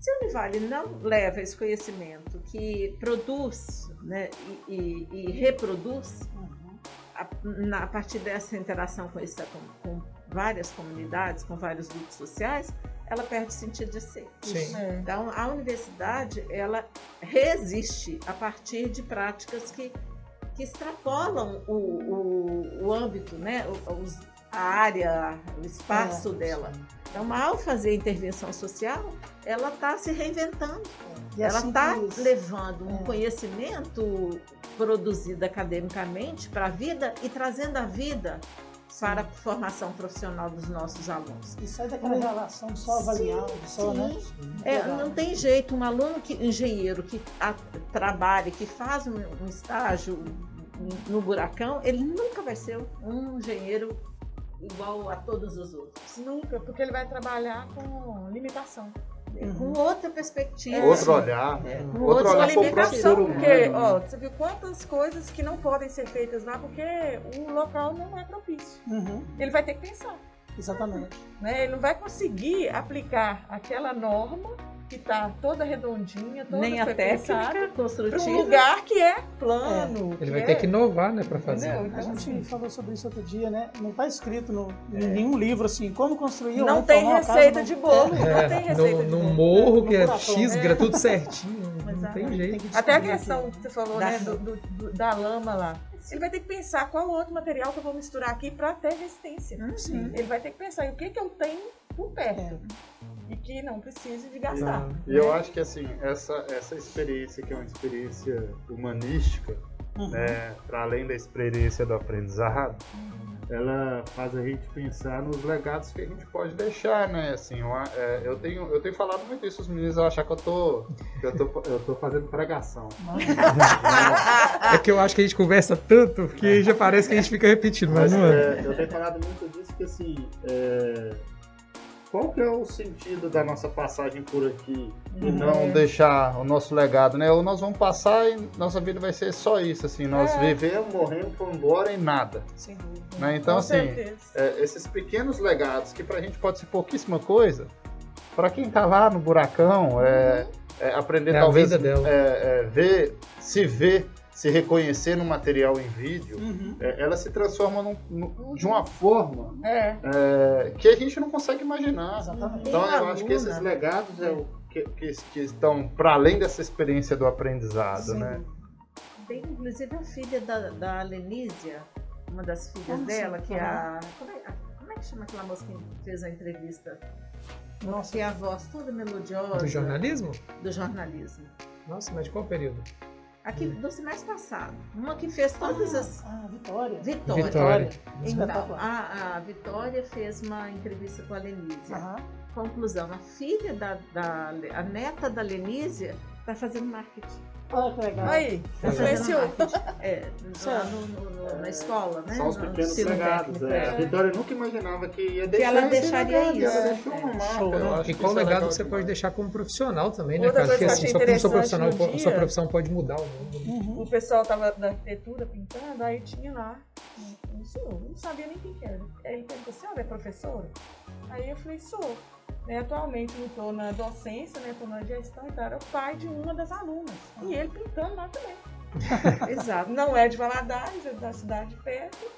Se a Univale não leva esse conhecimento que produz né, e, e- e reproduz Uhum. a, na- a partir dessa interação com, essa, com, com várias comunidades, com vários grupos sociais, ela perde o sentido de ser. Sim. É. Então, a universidade, ela resiste a partir de práticas que, que extrapolam o, o, o âmbito, né? Os- a área, o espaço É, dela. Então, ao fazer intervenção social, ela está se reinventando. Ela assim está que- levando um É. conhecimento produzido academicamente para a vida e trazendo a vida para a formação profissional dos nossos alunos. E sai daquela relação de só avaliar, só, sim. né? É, não tem jeito, um aluno que, engenheiro que a- trabalha, que faz um, um estágio no buracão, ele nunca vai ser um engenheiro igual a todos os outros. Nunca, porque ele vai trabalhar com limitação. É, Uhum. Com outra perspectiva. Outro olhar. É, com Outro outros olhar próprio porque, ó, você viu quantas coisas que não podem ser feitas lá porque o local não é propício. Uhum, Ele vai ter que pensar. exatamente. né? Ele não vai conseguir aplicar aquela norma que está toda redondinha, toda Nem a técnica pensada, para um construtiva. lugar que é plano. Ele que vai é- ter que inovar, né, para fazer. Entendeu? A Então, gente assim, falou sobre isso outro dia, né? Não está escrito no, em nenhum livro assim, como construir ou não tem casa receita no- de bolo, não tem É, receita no, de no bolo. morro que é No furacão. xícara, tudo certinho, não Exato. tem jeito. Até a questão que você falou, Da- né, do, do- do- da lama lá. Ele vai ter que pensar qual outro material que eu vou misturar aqui para ter resistência. Sim. Ele vai ter que pensar em o que, que eu tenho por perto É. e que não precise de gastar. E eu acho que assim, essa, essa experiência que é uma experiência humanística, Uhum. né, para além da experiência do aprendizado, ela faz a gente pensar nos legados que a gente pode deixar, né? Assim, eu, é, eu tenho, eu tenho falado muito isso, os meninos vão achar que eu tô, que eu tô, eu tô fazendo pregação. É que eu acho que a gente conversa tanto que já parece que a gente fica repetindo, mas Mas não é. é, eu tenho falado muito disso que assim, é, qual que é o sentido da nossa passagem por aqui e Uhum. não deixar o nosso legado, né? Ou nós vamos passar e nossa vida vai ser só isso, assim, nós É. vivemos, morremos, fomos embora e nada, Sem dúvida. né? Então, Com assim, é, esses pequenos legados que pra gente pode ser pouquíssima coisa, pra quem tá lá no buracão, é, é, aprender É a talvez vida dela. é, é, ver, se ver, se reconhecer no material em vídeo, Uhum. é, ela se transforma num- num- de uma forma É. é, que a gente não consegue imaginar. Exatamente. Então eu acho que esses legados é o que, que, que estão para além dessa experiência do aprendizado, Sim. né? Tem inclusive a filha da, da Lenísia, uma das filhas dela, que é a. É, como é que chama aquela moça que fez a entrevista? Nossa, Que é a voz toda melodiosa. Do jornalismo? Do jornalismo. Nossa, mas de qual período? Aqui do semestre passado. Uma que fez todas as. Ah, Vitória. Vitória. Vitória. Então, a, a Vitória fez uma entrevista com a Lenísia. Conclusão, a filha da, da a neta da Lenísia está fazendo marketing. Olha que legal. Aí, Tá influenciou. É, lá Certo. no- no- no- na escola, né? São os No pequenos legados. É. A é. Vitória nunca imaginava que ia deixar ela esse deixaria legado, isso. Ela É. deixou uma marca. Eu né? E que qual é legado que você pode deixar como profissional também, né, cara? Porque que eu assim, só como sua profissional, sua profissão pode mudar o mundo. Uhum. O pessoal tava da arquitetura pintando, aí tinha lá um senhor, não sabia nem quem que era. Aí ele perguntou, senhora é professora? Aí eu falei, sou. Né, atualmente não estou na docência, né, estou na gestão e tal. Era o pai de uma das alunas. E ele pintando lá também. Exato. Não é de Valadares, é da cidade de perto.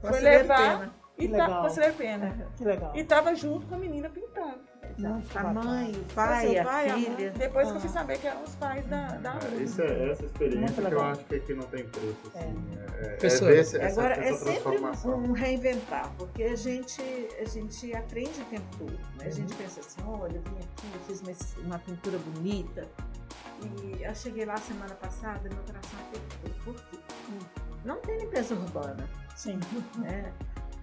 Foi levar Pena. e Que tá, legal. Pena. Que legal. E tava junto com a menina pintando. Muito A bacana. mãe, o Assim, pai, o pai, a mãe. filha. Depois que eu Ah. fui saber que eram os pais da, da É, aluna. Isso é essa experiência Muito que eu acho que aqui não tem preço. Assim, é, é, Professor, ver esse- essa, Agora, essa é sempre um reinventar, porque a gente, a gente aprende o tempo todo. Né? A gente pensa assim, olha, eu vim aqui, eu fiz uma, uma pintura bonita. E eu cheguei lá semana passada e meu coração apertou. Por quê? Não tem limpeza urbana. Sim. Né?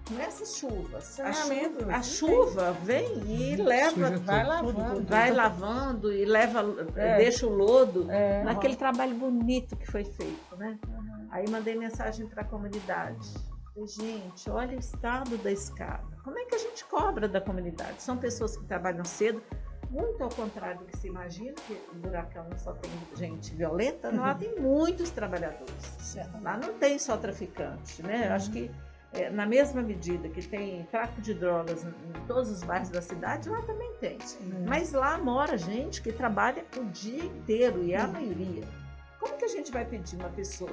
Com essas chuvas. A, Saneamento, chu- a chuva vem e leva, Suja tudo. Vai Tudo, lavando. tudo. vai lavando e leva, É. deixa o lodo É. naquele trabalho bonito que foi feito, né? Uhum. Aí mandei mensagem para a comunidade. Falei, Gente, olha o estado da escada. Como é que a gente cobra da comunidade? São pessoas que trabalham cedo, muito ao contrário do que se imagina, que o buracão só tem gente violenta, lá Uhum. tem muitos trabalhadores. Certo. Lá não tem só traficante, né? Eu Acho que é, na mesma medida que tem tráfico de drogas em em todos os bairros da cidade, lá também tem. Mas lá mora gente que trabalha o dia inteiro e é a maioria. Como que a gente vai pedir uma pessoa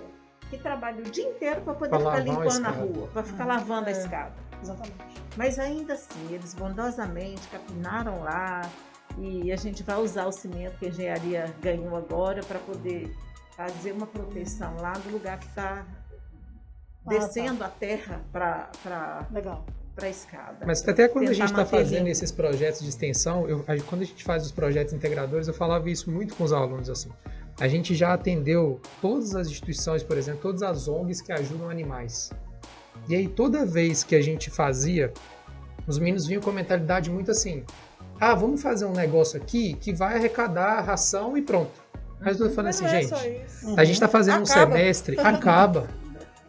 que trabalha o dia inteiro para poder Pra ficar a limpando a escada. rua, para ficar Uhum. lavando a É. escada? Exatamente. Mas ainda assim, eles bondosamente capinaram lá e a gente vai usar o cimento que a engenharia ganhou agora para poder fazer uma proteção lá do lugar que está Ah, descendo a terra para Legal. a escada. Mas até quando a gente está fazendo esses projetos de extensão, eu- quando a gente faz os projetos integradores, eu falava isso muito com os alunos assim. A gente já atendeu todas as instituições, por exemplo, todas as ONGs que ajudam animais. E aí toda vez que a gente fazia, os meninos vinham com a mentalidade muito assim: "Ah, vamos fazer um negócio aqui que vai arrecadar ração e pronto". Mas eu falei Mas assim, é gente, a gente está fazendo um Acaba. semestre, acaba.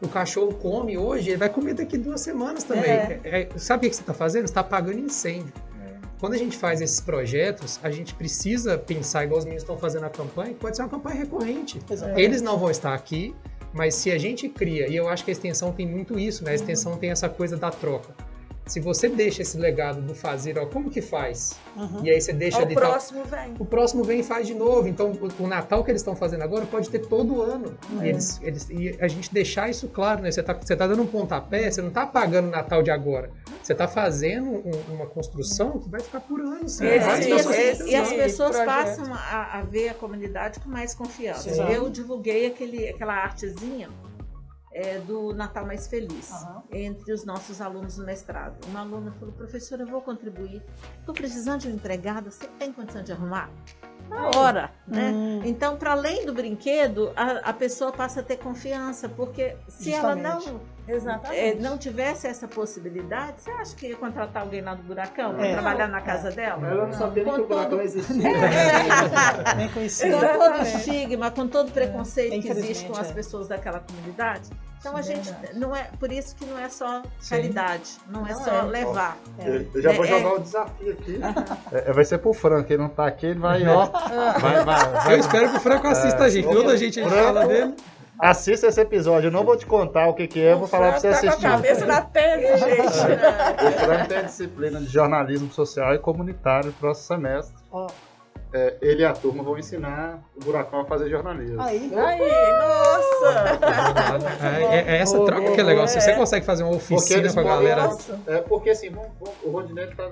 O cachorro come hoje, ele vai comer daqui duas semanas também. É. É, é, sabe o que você está fazendo? Você está apagando incêndio. Quando a gente faz esses projetos, a gente precisa pensar, igual os meninos estão fazendo a campanha, que pode ser uma campanha recorrente. Exatamente. Eles não vão estar aqui, mas se a gente cria, e eu acho que a extensão tem muito isso, né? A extensão tem essa coisa da troca. Se você deixa esse legado do fazer, ó, como que faz? Uhum. E aí você deixa Ó, ali O tal- próximo vem. o próximo vem e faz de novo. Então, o, o Natal que eles estão fazendo agora pode ter todo ano. É. E, eles, eles- e a gente deixar isso claro, né? Você tá, você tá dando um pontapé, você não tá apagando o Natal de agora. Você tá fazendo um- uma construção que vai ficar por anos. É, Várias sim, e, pessoas esse- as, e as esse pessoas passam a, a ver a comunidade com mais confiança. Sim. Eu divulguei aquele, aquela artezinha é, do Natal Mais Feliz Aham. entre os nossos alunos do mestrado. Uma aluna falou, professora, eu vou contribuir. Estou precisando de uma empregada, você tem condição de arrumar? Na hora, né? Hum, Então, para além do brinquedo, a, a pessoa passa a ter confiança, porque se ela não, Justamente. Exatamente. é, não tivesse essa possibilidade, você acha que ia contratar alguém lá do Buracão para É. trabalhar na casa dela? Ela não sabia que o todo- buracão existia. Nem conhecia. com todo estigma, com todo o preconceito que Infelizmente, existe com as é. pessoas daquela comunidade. Então a Sim, gente não é por isso que não é só Sim. caridade, não é Não só é. levar. É. Eu já vou É, jogar o desafio aqui. É, vai ser pro Frank, ele não tá aqui, ele vai, ó. Vai, vai, Eu vai. espero que o Franco assista a gente. Toda a gente a gente fala dele. Assista esse episódio. Eu não vou te contar o que, que é, eu vou falar pra você tá assistir. com a cabeça na tese, gente. O Frank tem a disciplina de jornalismo social e comunitário no próximo semestre. Ó, é, ele e a turma vão ensinar o Buracão a fazer jornalismo. Aí, Aí, nossa! É, é- é essa troca que é legal. Se você consegue fazer uma oficina eles com a podem- galera. Nossa. É porque assim, o Rondinete está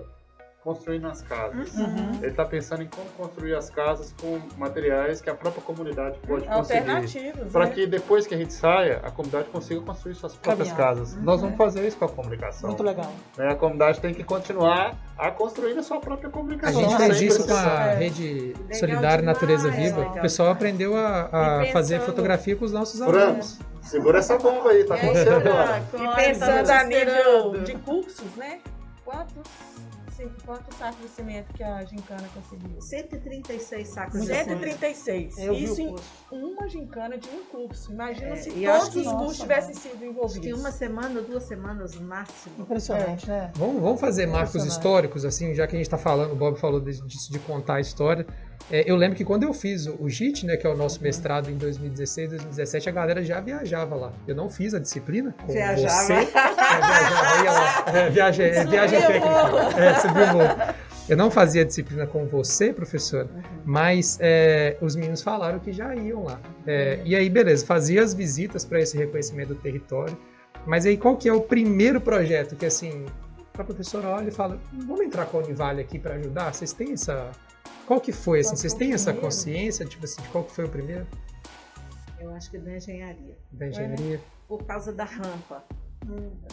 construindo as casas. Uhum. Ele está pensando em como construir as casas com materiais que a própria comunidade pode conseguir. Alternativas, Para né? que depois que a gente saia, a comunidade consiga construir suas próprias Caminhar. casas. Nós vamos fazer isso com a comunicação. muito legal. né? A comunidade tem que continuar a construir a sua própria A comunicação. gente sem fez isso com a É. rede Legal solidária Natureza demais, Viva. legal O pessoal aprendeu a, a fazer fotografia com os nossos alunos. segura essa bomba aí, tá aí, acontecendo tá, agora. com E a- pensando a nível de cursos, né? Quantos, quantos sacos de cimento que a gincana conseguiu? 136 sacos de cimento. 136. Eu vi Isso em uma gincana de um curso. Imagina É, se acho todos que- os cursos tivessem sido Acho que envolvidos. uma semana, duas semanas no máximo. Impressionante, né? Vamos, vamos fazer marcos históricos, assim, já que a gente está falando, o Bob falou de- disso de contar a história. É, eu lembro que quando eu fiz o JIT, né, que é o nosso mestrado em 2016, 2017, a galera já viajava lá. Eu não fiz a disciplina com Viajava. você. É, viajava, ia lá. É, viagem, é, viagem técnica. É, subiu o morro. Eu não fazia disciplina com você, professora, mas é, os meninos falaram que já iam lá. É, e aí, beleza, fazia as visitas para esse reconhecimento do território. Mas aí, qual que é o primeiro projeto que, assim, a professora olha e fala, vamos entrar com a Univale aqui para ajudar? Vocês têm essa... Qual que foi, assim? Vocês têm essa primeiro? consciência, tipo assim, de qual que foi o primeiro Eu acho que da engenharia. da engenharia? Por causa da rampa.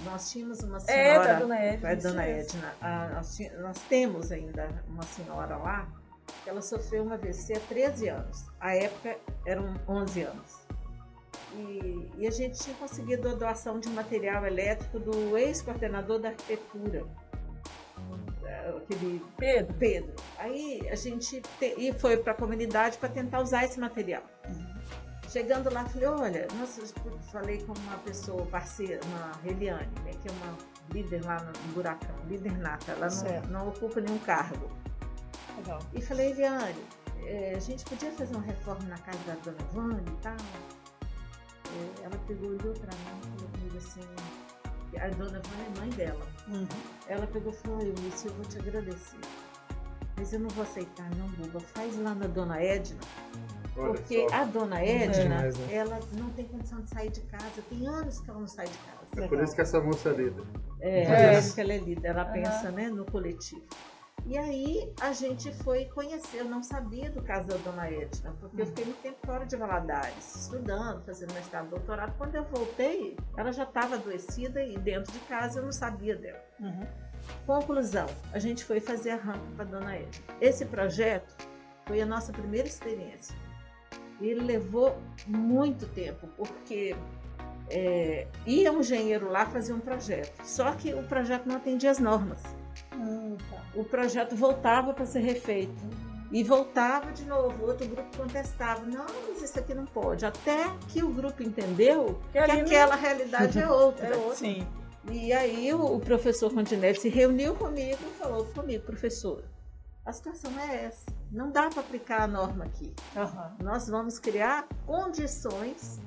Nós tínhamos uma É, senhora. da Dona Edna. a isso dona. Edna. a- nós, nós temos ainda uma senhora lá que ela sofreu uma AVC há 13 anos. A época eram 11 anos. E, e a gente tinha conseguido a doação de material elétrico do ex-coordenador da arquitetura, aquele Pedro. Pedro. Aí a gente te- e foi para a comunidade para tentar usar esse material. Chegando lá, falei, olha, nossa, falei com uma pessoa parceira, uma Reliane, né, que é uma líder lá no Buracão, líder nata, ela não, não ocupa nenhum cargo. Legal. E falei, Eliane, eh, a gente podia fazer uma reforma na casa da dona Vânia e tal? Eh, ela pegou olhou para mim e falou comigo assim, a dona Vânia é mãe dela. Uhum. Ela pegou e falou, Eunice, eu vou te agradecer. Mas eu não vou aceitar, não, boba. Faz lá na dona Edna. Olha Porque só. a dona Edna, demais, né? ela não tem condição de sair de casa. Tem anos que ela não sai de casa. É por isso que essa moça é líder. É, É. por isso que ela é líder. Ela Aham. pensa né, no coletivo. E aí a gente foi conhecer. Eu não sabia do caso da dona Edna, porque eu fiquei muito tempo fora de Valadares, estudando, fazendo mestrado, doutorado. Quando eu voltei, ela já estava adoecida e dentro de casa eu não sabia dela. Uhum. Conclusão, a gente foi fazer a rampa para Dona Edna. Esse projeto foi a nossa primeira experiência. Ele levou muito tempo, porque é, ia um engenheiro lá fazer um projeto. Só que o projeto não atendia as normas. Hum, tá. O projeto voltava para ser refeito. E voltava de novo, outro grupo contestava. Não, mas isso aqui não pode. Até que o grupo entendeu que, não- aquela realidade é outra. É outro. Sim. E aí o, o professor Continente se reuniu comigo e falou comigo, professor, a situação é essa. Não dá para aplicar a norma aqui. Aham. Nós vamos criar condições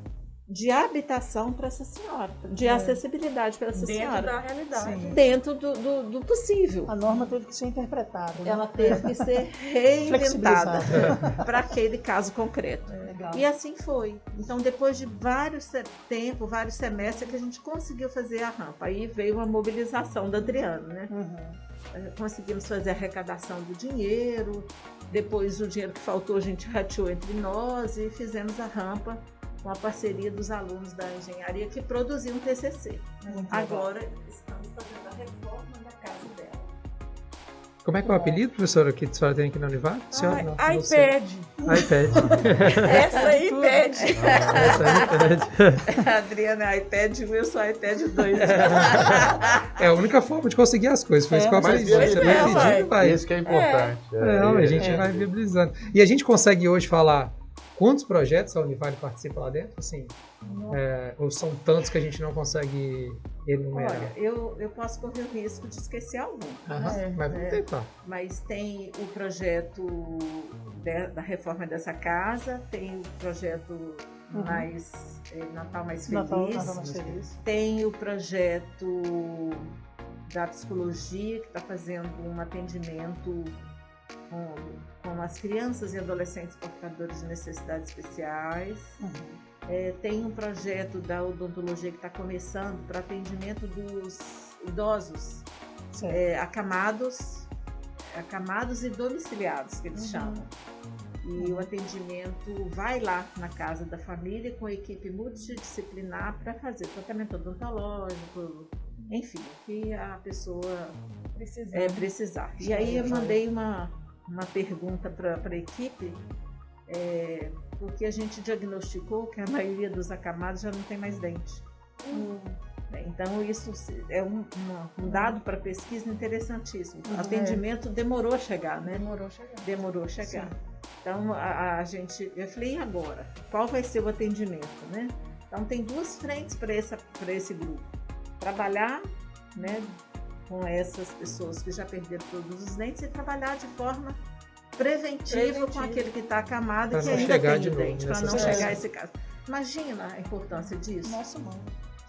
de habitação para essa senhora, de É. acessibilidade para essa Dentro senhora, da realidade. Sim. dentro do, do- do possível. A norma teve que ser interpretada. né? Ela teve que ser reinventada para aquele caso concreto. Legal. E assim foi. Então, depois de vários tempo, vários semestres, que a gente conseguiu fazer a rampa. Aí veio a mobilização da Adriano, né? Uhum. Eh, Conseguimos fazer a arrecadação do dinheiro. Depois, o dinheiro que faltou, a gente rateou entre nós e fizemos a rampa com a parceria dos alunos da engenharia que produziam TCC. Muito. Agora, estamos fazendo a reforma da casa dela. Como é que é o apelido, professora, que a senhora tem aqui na Univale? Senhora, não, iPad. iPad. Essa aí pede. Essa aí pede. A Adriana é iPad 1, eu sou iPad 2. É a única forma de conseguir as coisas. Foi isso É, que eu mas aprendi. via- Você é, vai pedindo, vai. Isso que é importante. É, não, a gente É. vai viabilizando. E a gente consegue hoje falar quantos projetos a Univale participa lá dentro? Assim, é, ou são tantos que a gente não consegue enumerar? Olha, eu, eu posso correr o risco de esquecer algum. Aham, é, mas vamos é. tentar. Mas tem o projeto de- da reforma dessa casa, tem o projeto Uhum. mais eh, Natal Mais Feliz, Natal, Natal mais feliz. tem o projeto da psicologia, que está fazendo um atendimento com, com as crianças e adolescentes portadores de necessidades especiais. Uhum. É, tem um projeto da odontologia que está começando para atendimento dos idosos é, acamados, acamados e domiciliados, que eles Uhum. chamam. E o atendimento vai lá na casa da família com a equipe multidisciplinar para fazer tratamento odontológico, enfim, o que a pessoa Precisando. é, precisar. E aí eu mandei uma, uma pergunta para a equipe, é, porque a gente diagnosticou que a maioria dos acamados já não tem mais dente. né? Então isso é um, um dado para pesquisa interessantíssimo. Uhum. atendimento demorou a chegar, né? Demorou a chegar. Demorou a chegar. Então a, a gente, eu falei, e agora? Qual vai ser o atendimento, né? Então tem duas frentes para esse grupo. Trabalhar, né, com essas pessoas que já perderam todos os dentes e trabalhar de forma preventiva, Preventiva. com aquele que está acamado e que ainda tem de dente, para não chegar a esse caso. Imagina a importância disso.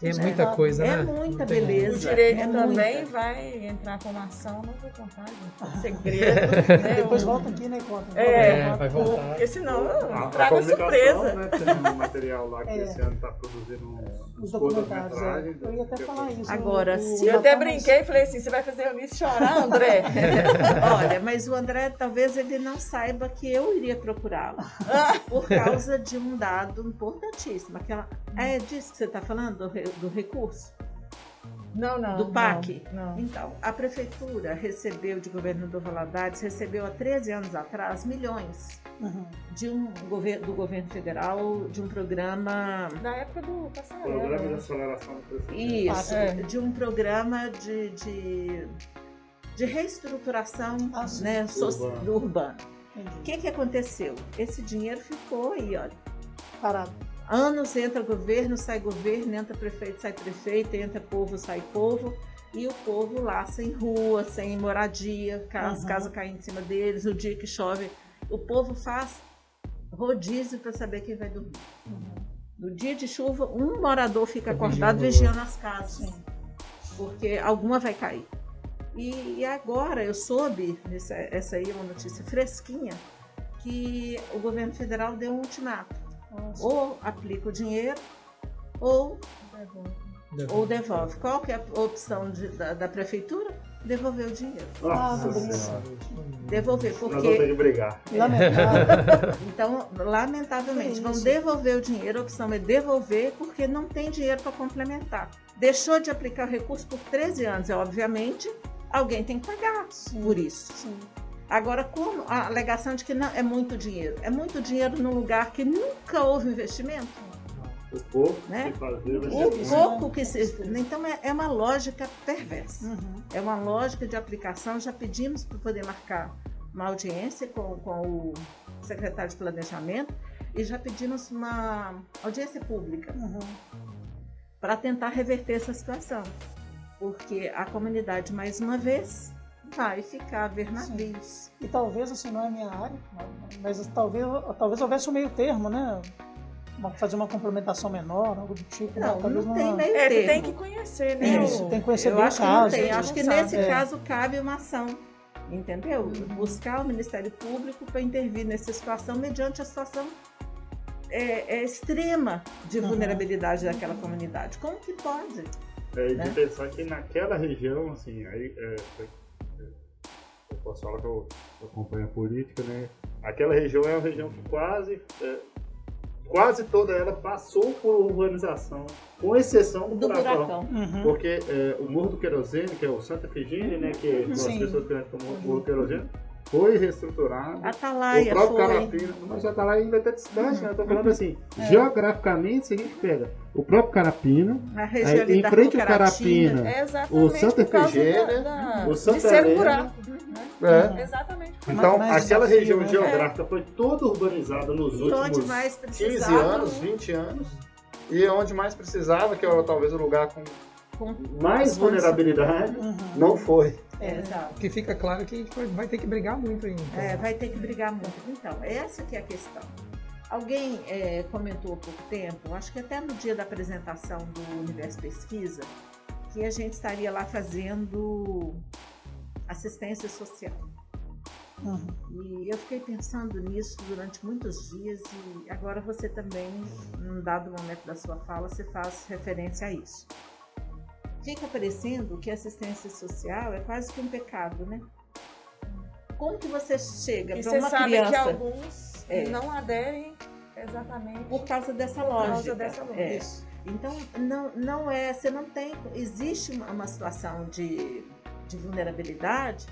É muita errado. coisa, É né? muita Não beleza. O direito é também muita. vai entrar com uma ação, não vou contar, gente. Segredo. né? Depois volta aqui, né, conta. É, É, vai voltar. Porque senão A, a traga comunicação, surpresa. né? Tem um material lá que É. esse ano está produzindo um- Os documentários, é. Eu ia até falar isso. Agora, o- se E eu até brinquei e falei assim: você vai fazer o Ulisses chorar, André? Olha, mas o André talvez ele não saiba que eu iria procurá-lo por causa de um dado importantíssimo. Aquela, é disso que você está falando, do, re- do recurso? Não, não. Do PAC? Não. Então, a prefeitura recebeu de governador Valadares, recebeu há 13 anos atrás milhões Uhum. de um governo, do governo federal de um programa Na época do Programa de aceleração do crescimento. Isso, É. de um programa de, de, de reestruturação Ah, né, do. Entendi. O que, que aconteceu? Esse dinheiro ficou aí, olha. Parado. Anos entra governo, sai governo, entra prefeito, sai prefeito, entra povo, sai povo. E o povo lá sem rua, sem moradia, as Uhum. casas caindo em cima deles, o dia que chove. O povo faz rodízio para saber quem vai dormir. No dia de chuva, um morador fica Fica acordado vigiando. as casas, porque alguma vai cair. E, e agora eu soube, essa, essa aí é uma notícia fresquinha, que o governo federal deu um ultimato. Nossa. Ou aplica o dinheiro, ou, ou devolve. Qual que é a opção de- da, da prefeitura? Devolver o dinheiro. Ah, Nossa delícia. senhora. Devolver, Nós vamos ter porque que brigar. Lamentável. Então, lamentavelmente, vão devolver o dinheiro. A opção é devolver porque não tem dinheiro para complementar. Deixou de aplicar o recurso por 13 anos. É, obviamente, alguém tem que pagar por isso. Sim. Agora, como a alegação de que não é muito dinheiro? É muito dinheiro num lugar que nunca houve investimento? O pouco Né? que fazer O pouco que se. Então, é, é uma lógica perversa. Uhum. É uma lógica de aplicação. Já pedimos para poder marcar uma audiência com, com o secretário de Planejamento e já pedimos uma audiência pública Uhum. para tentar reverter essa situação. Porque a comunidade, mais uma vez, vai ficar navios. E talvez, assim, não é minha área, mas talvez, talvez houvesse um meio termo, né? Fazer uma complementação menor, algo do tipo. né? Não, não tem meio É, você termo. tem que conhecer, né? Isso, tem que conhecer Eu bem acho o que não caso. tem. a Acho que não nesse sabe. caso cabe uma ação, entendeu? Uhum. Buscar o Ministério Público para intervir nessa situação mediante a situação é, é extrema de Uhum. vulnerabilidade daquela comunidade. Como que pode? É, de né? pensar que naquela região, assim, aí é, é, é, eu posso falar que eu, eu acompanho a política, né? Aquela região é uma região que quase, é, quase toda ela passou por urbanização, com exceção do, Do buracão. buracão. Uhum. Porque é, o Morro do Querosene, que é o Santa Efigênia, né, que as pessoas conhecem como Morro do Querosene, foi reestruturado. o Atalaia próprio foi. Carapina, mas já lá ainda até distante, né? Eu tô falando assim, geograficamente, se a gente pega o próprio Carapina, Na região aí, em frente ao. Carapina, É exatamente O Santa Efigênia, o Santa de Helena. buraco. é. Exatamente. Então, mais aquela desafio, região né? geográfica foi toda urbanizada nos E onde últimos mais 15 precisava. anos, 20 anos. E onde mais precisava, que era talvez o lugar com. com- mais vulnerabilidade, Uhum. não foi. É, exato. Que fica claro que a gente vai- ter que brigar muito ainda. É, vai ter que brigar muito. Então, essa que é a questão. Alguém é, comentou há pouco tempo, acho que até no dia da apresentação do Universo Pesquisa, que a gente estaria lá fazendo assistência social. Uhum. E eu fiquei pensando nisso durante muitos dias e agora você também, num dado momento da sua fala, você faz referência a isso. Fica parecendo que assistência social é quase que um pecado, né? Como que você chega E para você uma sabe criança que alguns É. não aderem exatamente por causa dessa por lógica? causa dessa lógica. É. Então, não, não é, você não tem, existe uma, situação de, de vulnerabilidade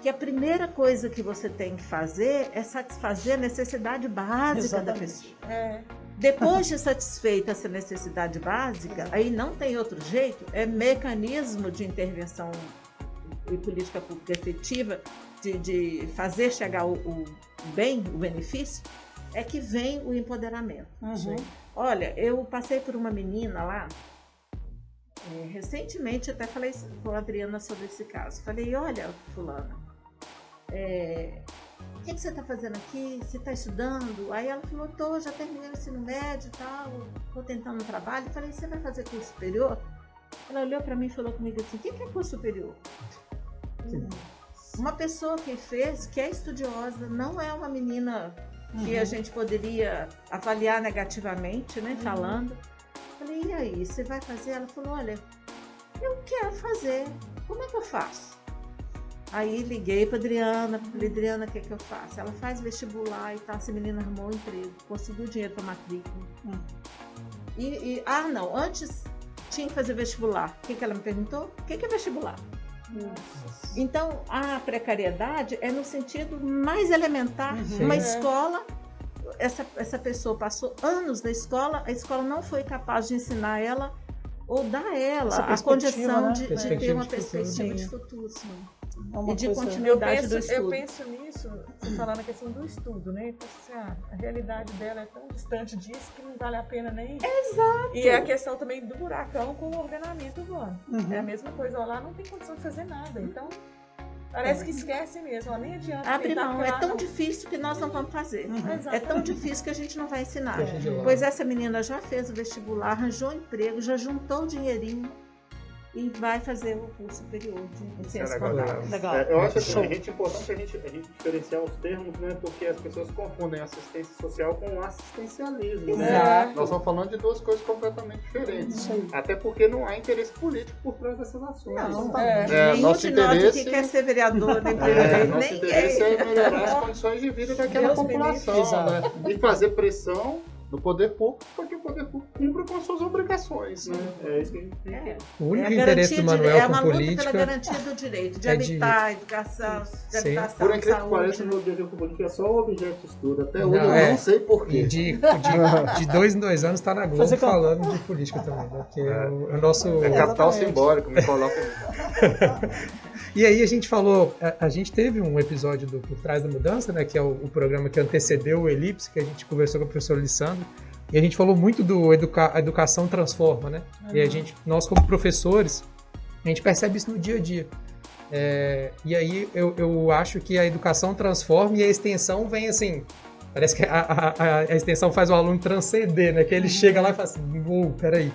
que a primeira coisa que você tem que fazer é satisfazer a necessidade básica da Exatamente. pessoa. É. Depois de satisfeita essa necessidade básica, aí não tem outro jeito, é mecanismo de intervenção e política pública efetiva de, de fazer chegar o, o bem, o benefício, é que vem o empoderamento. Uhum. Olha, eu passei por uma menina lá, é, recentemente até falei com a Adriana sobre esse caso. Falei, olha, fulana, é, o que, que você está fazendo aqui? Você está estudando? Aí ela falou, tô, já terminei o ensino médio e tal, estou tentando um trabalho. Falei, você vai fazer curso superior? Ela olhou para mim e falou comigo assim, o que, que é curso superior? Uma pessoa que fez, que é estudiosa, não é uma menina que a gente poderia avaliar negativamente, né? Falando. Falei, e aí, você vai fazer? Ela falou, olha, eu quero fazer. Como é que eu faço? Aí liguei para Adriana, falei, Adriana, o que, é que eu faço? Ela faz vestibular e tal, essa menina arrumou um emprego, conseguiu dinheiro para matrícula. Hum. E, e- ah, não, antes tinha que fazer vestibular. O que, que ela me perguntou? O que, que é vestibular? Então, a precariedade é no sentido mais elementar. Uhum. Uma escola, essa, essa pessoa passou anos na escola, a escola não foi capaz de ensinar ela ou dar a ela a perspectiva, condição né? de, de ter Perspectiva uma de futuro. perspectiva de futuro. sim. É uma E de Eu continuidade do penso, eu estudo. penso nisso, você falando a questão do estudo, né? Então, assim, ah, a realidade dela é tão distante disso que não vale a pena nem. Exato. E é a questão também do buracão com o ordenamento urbano. Uhum. É a mesma coisa, ó, lá não tem condição de fazer nada. Então, parece que esquece mesmo, ó, nem adianta. Abre mão, é tão difícil que nós não vamos fazer. Uhum. É tão difícil que a gente não vai ensinar. Lado. Pois essa menina já fez o vestibular, arranjou um emprego, já juntou o dinheirinho e vai fazer o curso superior de é ciências legal. contábeis. Legal. É, eu acho assim, Show. a gente, importante a gente, a gente diferenciar os termos, né? Porque as pessoas confundem assistência social com assistencialismo, né? Exato. Nós estamos falando de duas coisas completamente diferentes. Aí. Até porque não há interesse político por trás dessas ações. Não, É. É, nenhum nosso de nós interesse- aqui quer ser vereador, nem É, nosso nem interesse ninguém. é melhorar as condições de vida daquela Deus população, né? E fazer pressão no poder público para que o poder público cumpra com as suas obrigações, né? É isso que a gente tem. É. O único É interesse do de- Manuel é com uma luta política pela garantia do direito de é de- habitar, educação, de Sim. habitação, Por incrível que pareça, meu objetivo político é só o objeto de estudo. Até Não, hoje eu é. não sei porquê. de, de, de dois em dois anos está na Globo Fazer falando de política também, né? Que é o, é o nosso. É capital simbólico, me coloca. E aí a gente falou, a, a gente teve um episódio do Por Trás da Mudança, né? Que é o, o programa que antecedeu o Elipse, que a gente conversou com o professor Lissandro. E a gente falou muito do educa, a educação transforma, né? E a gente, nós como professores, a gente percebe isso no dia a dia. É, e aí eu, eu acho que a educação transforma e a extensão vem assim. Parece que a, a, a- extensão faz o aluno transcender, né? Que ele chega lá e fala assim: Uou, peraí,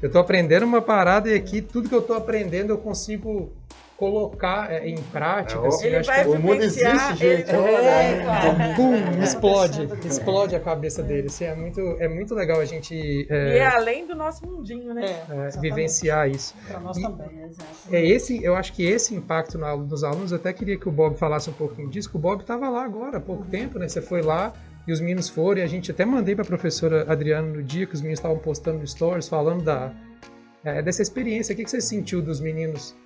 eu tô aprendendo uma parada e aqui tudo que eu tô aprendendo eu consigo colocar é, em prática. É, assim, Ele acho vai que- o mundo vivenciar, existe, gente. ele- É, claro. Pum, explode, Percebe. explode a cabeça dele. Assim, é, muito, é muito legal a gente E é, é além do nosso mundinho, né? É, é, vivenciar isso. Para nós E- também. É, exato. É esse, eu acho que esse impacto na, nos alunos, eu até queria que o Bob falasse um pouquinho disso, que o Bob estava lá agora há pouco tempo, né? Você foi lá e os meninos foram, e a gente até mandei para a professora Adriana no dia que os meninos estavam postando stories falando da, é, dessa experiência. O que, que você sentiu dos meninos?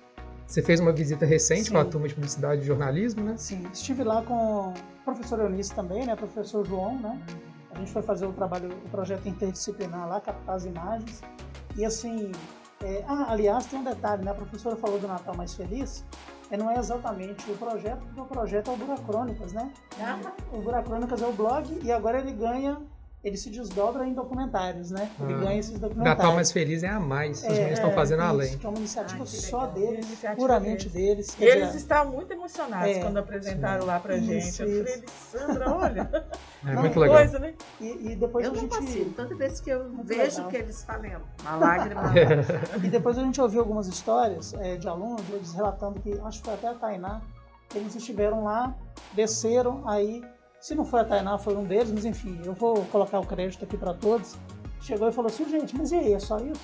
Você fez uma visita recente Sim. com a turma de publicidade e jornalismo, né? Sim, estive lá com o professor Eunice também, né? Professor João, né? A gente foi fazer o trabalho, o projeto interdisciplinar lá, captar as imagens. E assim, é, ah, aliás, tem um detalhe, né? A professora falou do Natal Mais Feliz. É, não é exatamente o projeto, porque o projeto é o Buracrônicas, né? Ah, O Buracrônicas é o blog e agora ele ganha, ele se desdobra em documentários, né? Ele Ah. ganha esses documentários. Natal Mais Feliz é a mais, os É, meninos estão fazendo Isso, além. Que é uma iniciativa Ai, só legal. deles, Iniciativa puramente deles. E Quer eles dizer, estavam muito emocionados É. quando apresentaram lá pra gente. Isso, Eu falei, Sandra, olha, É Não, muito legal. coisa, né? e, e depois eu a não gente. consigo. Toda vez que eu Muito vejo legal. que eles falam, uma lágrima. E depois a gente ouviu algumas histórias é, de alunos, eles relatando que, acho que foi até a Tainá, Eles estiveram lá, desceram, aí, se não foi a Tainá, foi um deles, mas enfim, eu vou colocar o crédito aqui para todos. Chegou e falou assim, gente, mas e aí, é só isso?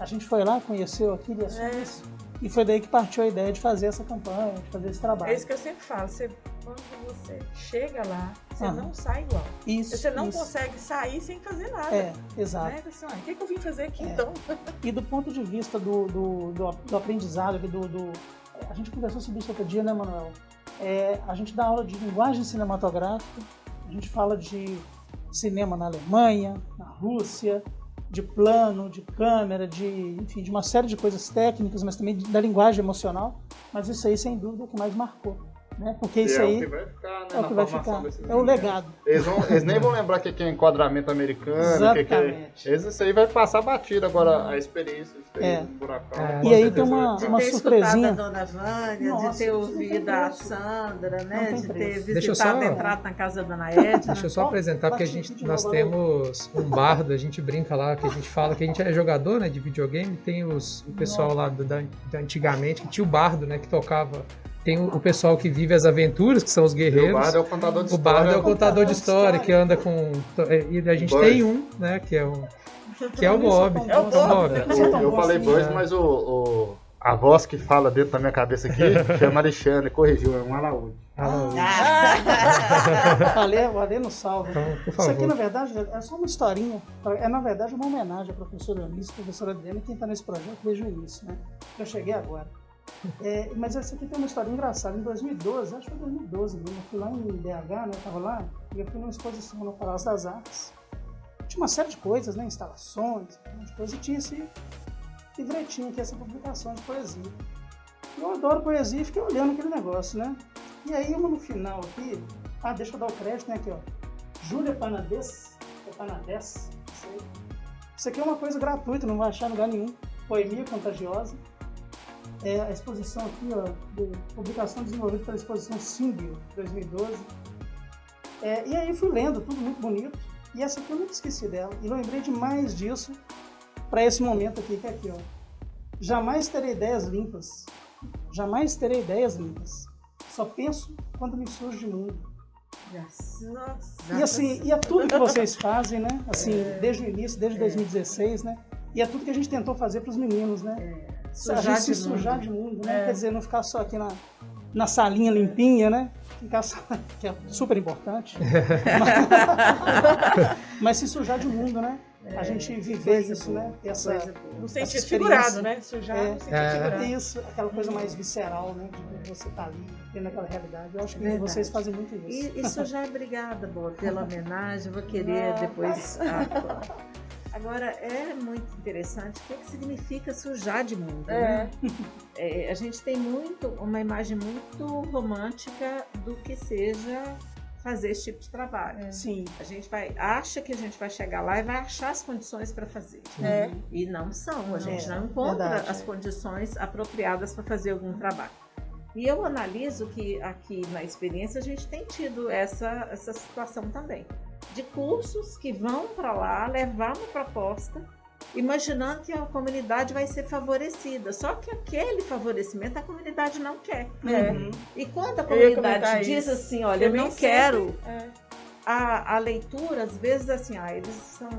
A gente foi lá, conheceu aquilo e é só É. isso. E foi daí que partiu a ideia de fazer essa campanha, de fazer esse trabalho. É isso que eu sempre falo. Você, quando você chega lá, você Aham. não sai igual. Isso, Você não isso. consegue sair sem fazer nada. É, exato. Né? Assim, ah, o que, que eu vim fazer aqui É. então? E do ponto de vista do, do, do, do aprendizado, do, do- a gente conversou sobre isso outro dia, né, Manuel? É, a gente dá aula de linguagem cinematográfica, a gente fala de cinema na Alemanha, na Rússia, de plano, de câmera, de, enfim, de uma série de coisas técnicas, mas também da linguagem emocional. Mas isso aí, sem dúvida, é o que mais marcou. Né? Porque isso é aí o que vai ficar, né, é o que vai ficar. É o legado. Eles, vão- eles nem vão lembrar o que é enquadramento americano, o que é... Exatamente. Eles, isso aí vai passar batido agora, a experiência de ter É. um buracão. É. E aí tem uma- De uma ter surpresinha. escutado a Dona Vânia, Nossa, de ter ouvido a. Sandra, né? De ter visitado, só- entrado na casa da Dona Edna. Deixa eu só apresentar, porque a gente, nós temos um bardo, a gente brinca lá, que a gente fala que a gente é jogador né, de videogame, tem os, o pessoal lá do- da, da antigamente, que tinha o bardo, né, que tocava. Tem o, o pessoal que vive as aventuras, que são os E o guerreiros. Bardo é o contador de O bardo é o história. contador de história, história. que anda com. E a gente tem um, né, que é o. Que é o Bob. É o Bob. Eu falei É. mas o, o- a voz que fala dentro da minha cabeça aqui chama Alexandre, corrigiu, é um alaúde. Ah, Valeu, valeu no salve. Então, por Isso aqui, na favor. verdade, é só uma historinha. É, na verdade, uma homenagem à professora Eunice, professora Adriana, quem está nesse projeto desde o início, né? Eu cheguei agora. É, mas essa aqui tem uma história engraçada. Em 2012, acho que foi 2012 mesmo, eu fui lá em BH, né? Eu tava lá, e eu fui numa exposição no Palácio das Artes. Tinha uma série de coisas, né? Instalações, um monte de coisa, e tinha esse livretinho aqui, essa publicação de poesia. Eu adoro poesia e fiquei olhando aquele negócio, né? E aí, uma no final aqui, ah, deixa eu dar o crédito, né? Aqui, ó. Júlia Panades, é Panades. Isso aqui é uma coisa gratuita, não vai achar em lugar nenhum. Poemia Contagiosa. É a exposição aqui, ó, de publicação desenvolvida pela exposição Símbio, 2012. É, e aí fui lendo, tudo muito bonito. E essa aqui eu nunca esqueci dela. E lembrei demais disso para esse momento aqui, que é aqui, ó. Jamais terei ideias limpas. Jamais terei ideias limpas. Só penso quando me surge de mundo. Nossa. E assim, e é tudo que vocês fazem, né? Assim, desde o início, desde 2016, né? E é tudo que a gente tentou fazer para os meninos, né? a Sujar gente se de mundo. sujar de mundo, né? Quer dizer, não ficar só aqui na, na salinha limpinha, né? Ficar só, que é super importante. mas, mas se sujar de mundo, né? a gente viver isso, boa, né? Essa. No sentido figurado, né? Sujar É. no sentido É. figurado. Isso, aquela coisa mais visceral, né? De você estar ali, tendo aquela realidade. Eu acho que Verdade. vocês fazem muito isso. E isso já é obrigada, boa, pela homenagem. Vou querer depois. ah, Agora, é muito interessante o que, que significa sujar de mundo. É. Né? É, a gente tem muito uma imagem muito romântica do que seja fazer esse tipo de trabalho. Sim. A gente vai acha que a gente vai chegar lá e vai achar as condições para fazer. É. E não são. A gente É, não encontra verdade, as é. condições apropriadas para fazer algum trabalho. E eu analiso que aqui na experiência a gente tem tido essa, essa situação também. De cursos que vão para lá levar uma proposta, imaginando que a comunidade vai ser favorecida. Só que aquele favorecimento a comunidade não quer. É. Uhum. E quando a comunidade diz isso. assim, olha, eu Eu não quero É. a, a leitura, às vezes, assim, ah, eles são.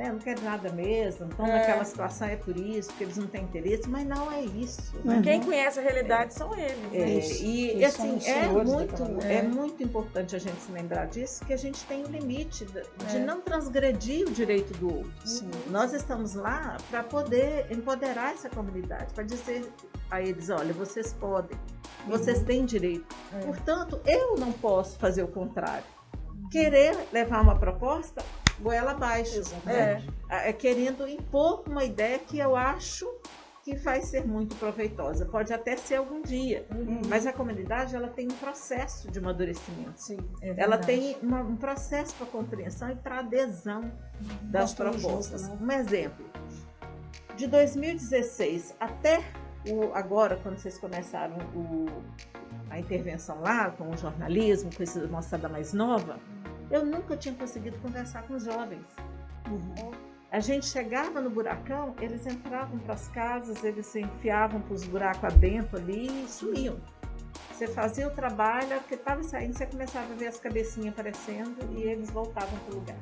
Né, não querem nada mesmo, estão É. naquela situação, é por isso, porque eles não têm interesse, mas não é isso. Uhum. Quem conhece a realidade são eles. É, né? Isso. e Eles assim, é muito, é É. muito importante a gente se lembrar disso, que a gente tem um limite de, de É. não transgredir o direito do outro. Sim. Nós estamos lá para poder empoderar essa comunidade, para dizer a eles, olha, vocês podem, vocês têm direito. É. Portanto, eu não posso fazer o contrário. Querer levar uma proposta, goela abaixo. Exatamente. É, querendo impor uma ideia que eu acho que vai ser muito proveitosa. Pode até ser algum dia, Uhum. mas a comunidade ela tem um processo de amadurecimento. Sim. É Ela tem uma- um processo para compreensão e para adesão das Construir junto, propostas. né? Um exemplo. De 2016 até o, agora, quando vocês começaram o- a intervenção lá com o jornalismo, com essa moçada mais nova, eu nunca tinha conseguido conversar com os jovens. Uhum. A gente chegava no buracão, eles entravam para as casas, eles se enfiavam para os buracos adentro ali e sumiam. Você fazia o trabalho, porque estava saindo, você começava a ver as cabecinhas aparecendo e eles voltavam para o lugar.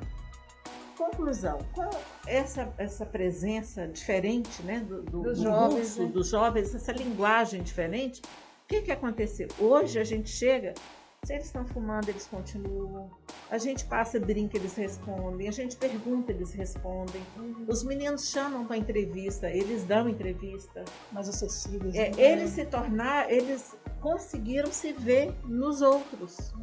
Conclusão, com essa, essa presença diferente né, do, do, Dos do jovens, russo, né? dos jovens, essa linguagem diferente, o que, que aconteceu? Hoje a gente chega, se eles estão fumando, eles continuam. A gente passa, brinca, eles respondem. A gente pergunta, eles respondem. Os meninos chamam para entrevista, eles dão entrevista. Mais acessíveis. É, né? eles se tornar, eles conseguiram se ver nos outros.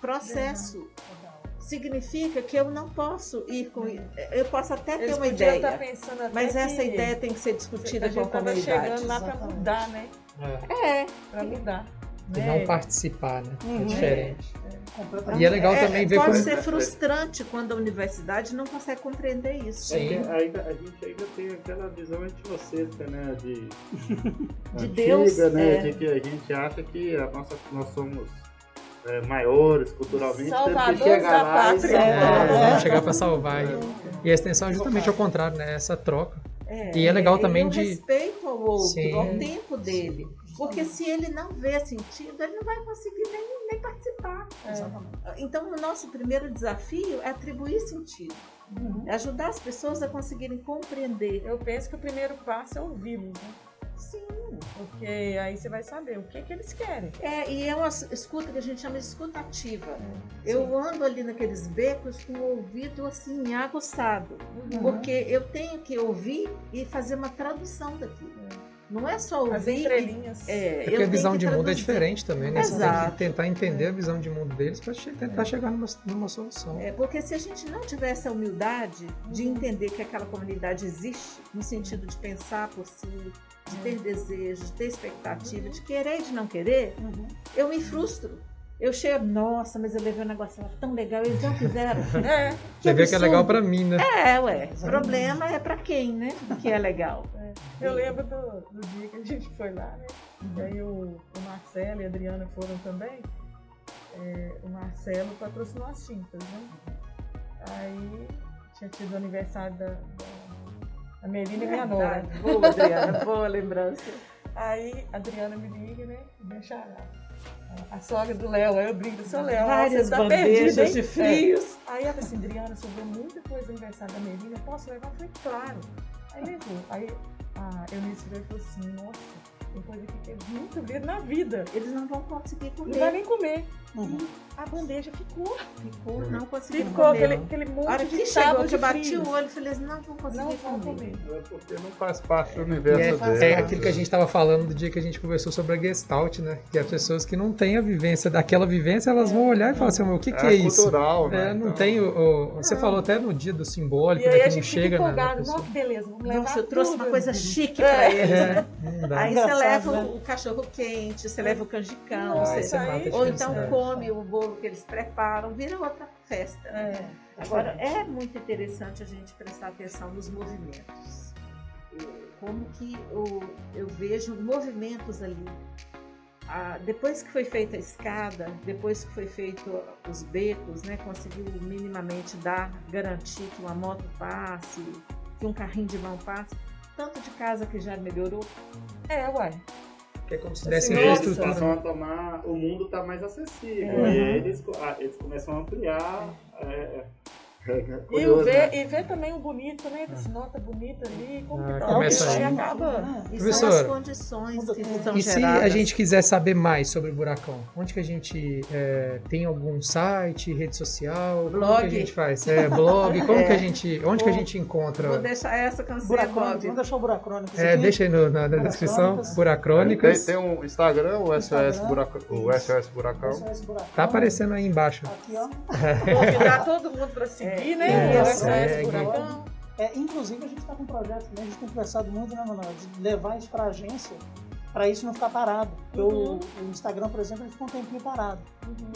Processo Legal. significa que eu não posso ir com. Eu posso até ter Eles uma podiam ideia, até mas essa ideia tem que ser discutida a com gente a estava comunidade. chegando lá para mudar, né? É. É, Para mudar. E né? não participar, né? Uhum. É diferente. Completamente. E é legal é, também ver pode como- ser frustrante quando a universidade não consegue compreender isso. É que ainda, a gente ainda tem aquela visão anticêntrica, né? De, De antiga, Deus, né? é. De que a gente acha que a nossa, nós somos é, maiores culturalmente, temos que Salvadores chegar da lá e pátria. É, chegar para salvar. E a extensão é justamente ao contrário, né? Essa troca. É, E é legal também de- respeito ao outro, Sim. ao tempo dele. Porque se ele não vê sentido, ele não vai conseguir nem, nem participar. Exatamente. Então, o nosso primeiro desafio é atribuir sentido. Uhum. É ajudar as pessoas a conseguirem compreender. Eu penso que o primeiro passo é ouvi-los, né? Sim. Porque aí você vai saber o que, que eles querem. É, e é uma escuta que a gente chama de escuta ativa. É, Eu ando ali naqueles becos com o ouvido assim, aguçado. Uhum. Porque eu tenho que ouvir e fazer uma tradução daquilo. Não é só As ouvir. e- entrelinhas. É, É porque a visão de mundo é diferente também, né? Você tem Exato. que tentar entender a visão de mundo deles para tentar chegar numa, numa solução. É, porque se a gente não tiver essa humildade de entender que aquela comunidade existe, no sentido de pensar por si, de ter desejo, de ter expectativa, de querer e de não querer, Uhum. eu me frustro. Eu chego, nossa, mas eu levei um negócio tão legal, eles não fizeram. É, Você vê que é legal para mim, né? É, ué. O problema é pra quem, né? Que é legal. eu lembro do, do dia que a gente foi lá, né? E aí o, o Marcelo e a Adriana foram também. É, o Marcelo patrocinou as tintas, né? Aí tinha tido o aniversário da, da, da Melina e minha nora. Boa, Adriana. Boa lembrança. Aí a Adriana me liga, né? Me chama. A sogra do Léo, aí eu brinco, seu Léo, Várias você tá perdido, hein? de frios. É. Aí ela falou assim, Adriana, sobrou muita coisa do aniversário da Melina, posso levar? Eu falei, claro. Aí levou. Aí a Eunice veio e falou assim, nossa, tem coisa que é muito ver na vida. Eles não vão conseguir Não vai comer. nem comer. Uhum. A bandeja ficou. Ficou, não conseguiram Ficou comer. aquele, aquele A monte de chegou, que eu bati o olho, falei, eles não vão conseguir Não vão comer. comer. É porque não faz parte do E universo é, dele. é aquilo que a gente estava falando do dia que a gente conversou sobre a Gestalt, né? Que as pessoas que não têm a vivência daquela vivência, elas vão olhar e falar assim, "Mas o que, que é, isso? cultural, né? É, não Então, tem o, o- Você falou até no dia do simbólico, E né? aí a Que não gente fica chega na. Nossa, que beleza, vamos levar Nossa, eu trouxe tudo. uma coisa chique pra eles. É, não dá. Aí você leva né? o cachorro quente, você leva o canjicão, isso é a ou então né? Come o bolo que eles preparam, vira outra festa. É. Agora, é muito interessante a gente prestar atenção nos movimentos. Como que o- eu vejo movimentos ali. Ah, depois que foi feita a escada, depois que foi feito os becos, né, conseguiu minimamente dar, garantir que uma moto passe, que um carrinho de mão passe, tanto de casa que já melhorou. É, uai. Que é como se desse Eles passam a tomar, o mundo está mais acessível. Uhum. E aí eles, ah, eles começam a ampliar. É E, o ver, né? e ver também o bonito, né? Esse nota bonita ali, como Ah, que tá? começa aí. acaba. E são as condições que e são E se a gente quiser saber mais sobre o Buracão, onde que a gente é, tem algum site, rede social? Como Blog. que a gente faz? É, blog, como É. que a gente, onde que a gente Vou encontra? deixar essa canção, Buracrônicos, Bob. vamos deixar o Buracrônicos É, aqui. deixa aí no- na, na descrição, Buracrônicas. Tem, tem um Instagram, o SOS, Instagram. Buraca, o SOS Buracão. SOS Buracão. Tá aparecendo aí embaixo. Aqui, ó. Convidar todo mundo pra seguir, né? É, SOS segue. Buracão. É, inclusive, a gente está com um projeto, né? a gente tem conversado muito, né, Manuel, de levar isso para a agência, para isso não ficar parado. Porque Uhum. o, o Instagram, por exemplo, ele fica um tempinho parado.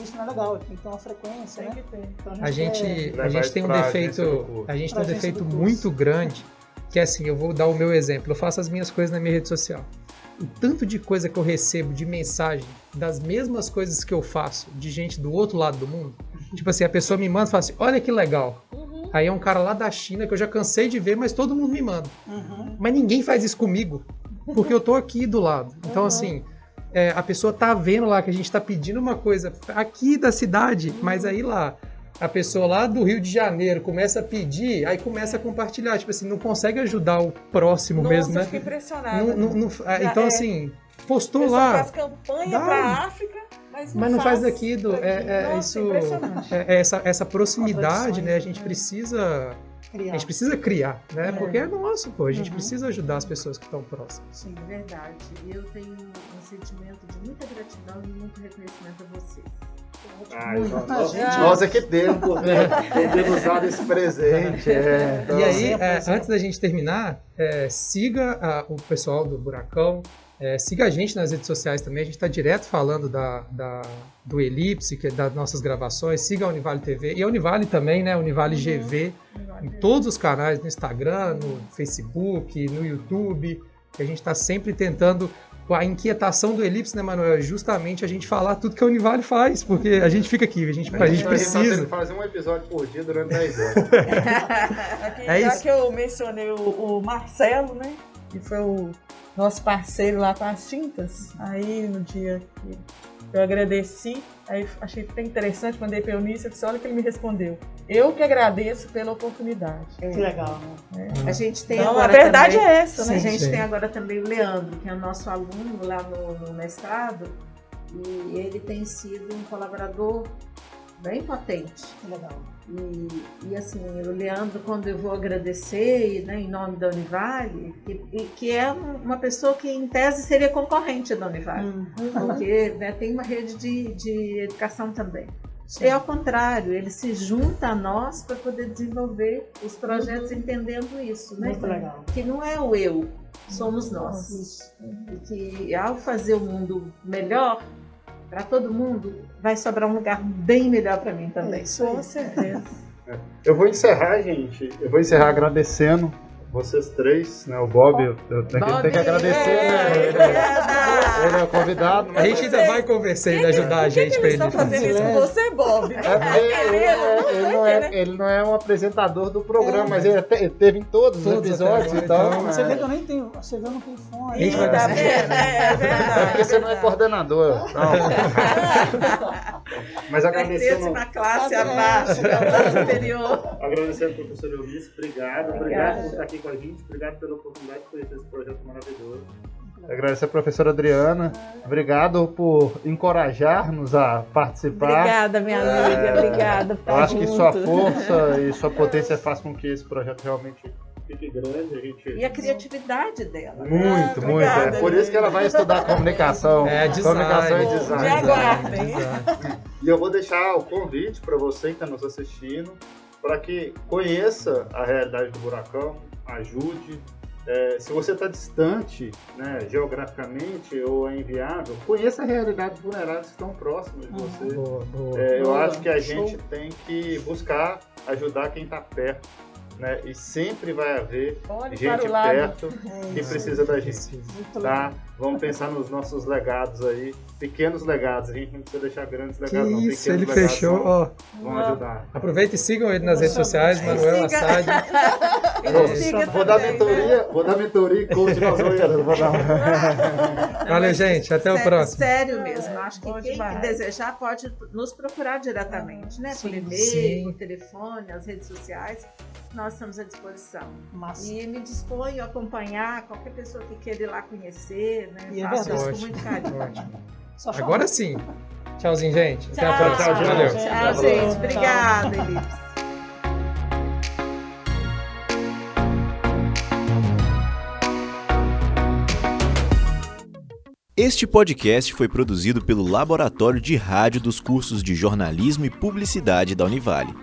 Isso não é legal, tem que ter uma frequência, Tem né? que ter. Então, A gente, a gente isso tem um defeito, a gente tem um defeito muito grande, que é assim, eu vou dar o meu exemplo. Eu faço as minhas coisas na minha rede social. O tanto de coisa que eu recebo de mensagem das mesmas coisas que eu faço de gente do outro lado do mundo. Tipo assim, a pessoa me manda e fala assim: "Olha que legal". Uhum. Aí é um cara lá da China que eu já cansei de ver, mas todo mundo me manda. Uhum. Mas ninguém faz isso comigo, porque eu tô aqui do lado. Então, Uhum. assim, é, a pessoa tá vendo lá que a gente tá pedindo uma coisa aqui da cidade, mas aí lá a pessoa lá do Rio de Janeiro começa a pedir, aí começa a compartilhar, tipo assim, não consegue ajudar o próximo Nossa, mesmo, né? fiquei impressionada. Não- não- não- Já então, é. assim, postou lá, faz campanha pra África, mas não, mas não faz daquilo. daqui. É, é Nossa, isso. impressionante. É, é essa, essa proximidade, né? A gente né? precisa. A Criar. gente precisa criar, né? É. Porque é nosso, pô. A gente Uhum. precisa ajudar as pessoas que estão próximas. Sim, é verdade. Eu tenho um sentimento de muita gratidão e muito reconhecimento a vocês. Ai, nós, A nós- é que temos por ter, usado esse presente. É. Então, E aí, exemplo, é, antes da gente terminar, é, siga a- o pessoal do Buracão, é, siga a gente nas redes sociais também. A gente está direto falando da, da- do Elipse, que é das nossas gravações. Siga a Univale TV e a Univale também, né? Univale GV, em todos os canais, no Instagram, no Facebook, no YouTube. A gente está sempre tentando. A inquietação do Elipse, né, Manuel? É justamente a gente falar tudo que a Univale faz, porque a gente fica aqui, a gente, a gente vai precisa. fazer um episódio por dia durante 10 anos. Aqui, É já isso. que eu mencionei o, o Marcelo, né? Que foi o nosso parceiro lá com as tintas. Aí no dia que eu agradeci, aí achei bem interessante, mandei para Eunice, eu disse, olha que ele me respondeu. Eu que agradeço pela oportunidade. Que legal, né? A gente tem Então, a agora verdade também, é essa, né? A gente Sim. tem agora também o Leandro, que é nosso aluno lá no, no mestrado, e ele tem sido um colaborador bem potente. Que legal. E, e, assim, o Leandro, quando eu vou agradecer, né, em nome da Univale, que, e que é um- uma pessoa que em tese seria concorrente da Univale, Hum. porque né, tem uma rede de, de educação também. Sim. É ao contrário, ele se junta a nós para poder desenvolver os projetos entendendo isso, né? Muito legal. Que não é o eu, somos nós. Isso. E que ao fazer o mundo melhor para todo mundo, vai sobrar um lugar bem melhor para mim também. É. Com certeza. Eu vou encerrar, gente. Eu vou encerrar agradecendo vocês três, né? O Bob, eu, eu tenho, que- Bob, tenho que agradecer, né? é, Ele, é, ele é o convidado. A gente ainda vai conversar e ajudar a gente que pra eles estão ele. fazendo isso com você, Bob? É ele, é- ele não é, ele não é um apresentador do programa, mas ele, até- ele teve em todos, Todos os episódios, até agora, então. então, Você é, vê que eu nem tenho. Você vê eu não tenho fone. A gente vai dar-? É, é é porque você não é coordenador. Não. Mas agradecendo, uma classe abaixo, da classe superior. agradecendo ao professor Eunice, obrigado. Obrigado por estar aqui com a gente, obrigado pela oportunidade de conhecer esse projeto maravilhoso. Agradecer a professora Adriana, obrigado por encorajar-nos a participar. Obrigada, minha amiga. Obrigada por Eu acho que junto. sua força e sua potência faz com que esse projeto realmente fique grande. A gente... E a criatividade dela. né? Muito, Ah, muito. É obrigada, por isso que ela vai estudar comunicação. É, design. Comunicação e Me design. aguardem. design. E eu vou deixar o convite para você que está nos assistindo, para que conheça a realidade do buracão, ajude. É, se você está distante né, geograficamente ou é inviável, conheça a realidade dos vulneráveis que estão próximos de você. Boa, boa. É, eu Boa, acho que a show. gente tem que buscar ajudar quem está perto. Né? E sempre vai haver Olhe gente perto É que isso. precisa da gente. Tá? Vamos pensar nos nossos legados aí. Pequenos legados. A gente não precisa deixar grandes Que legados, não. isso, Pequenos ele legados fechou. vão, Ó, vão ajudar. aproveita e sigam ele nas redes sociais, Manuel. Assad. Siga Vou dar também, mentoria, vou dar mentoria e coach nas. Vou dar. Valeu, gente. Até o Sé- próximo. Sério mesmo. Acho que quem demais. desejar pode nos procurar diretamente, né? Por Sim, e-mail, sim. por telefone, as redes sociais. Nós estamos à disposição. Massa. E me disponho a acompanhar qualquer pessoa que queira ir lá conhecer, né? E é Faço verdade. isso com muito carinho. ótimo. Agora sim. Tchauzinho, gente. Até a Tchau, próxima. tchau, Valeu. gente. Tchau, Tchau. gente. Obrigada, Elipse. Este podcast foi produzido pelo Laboratório de Rádio dos cursos de Jornalismo e Publicidade da Univale.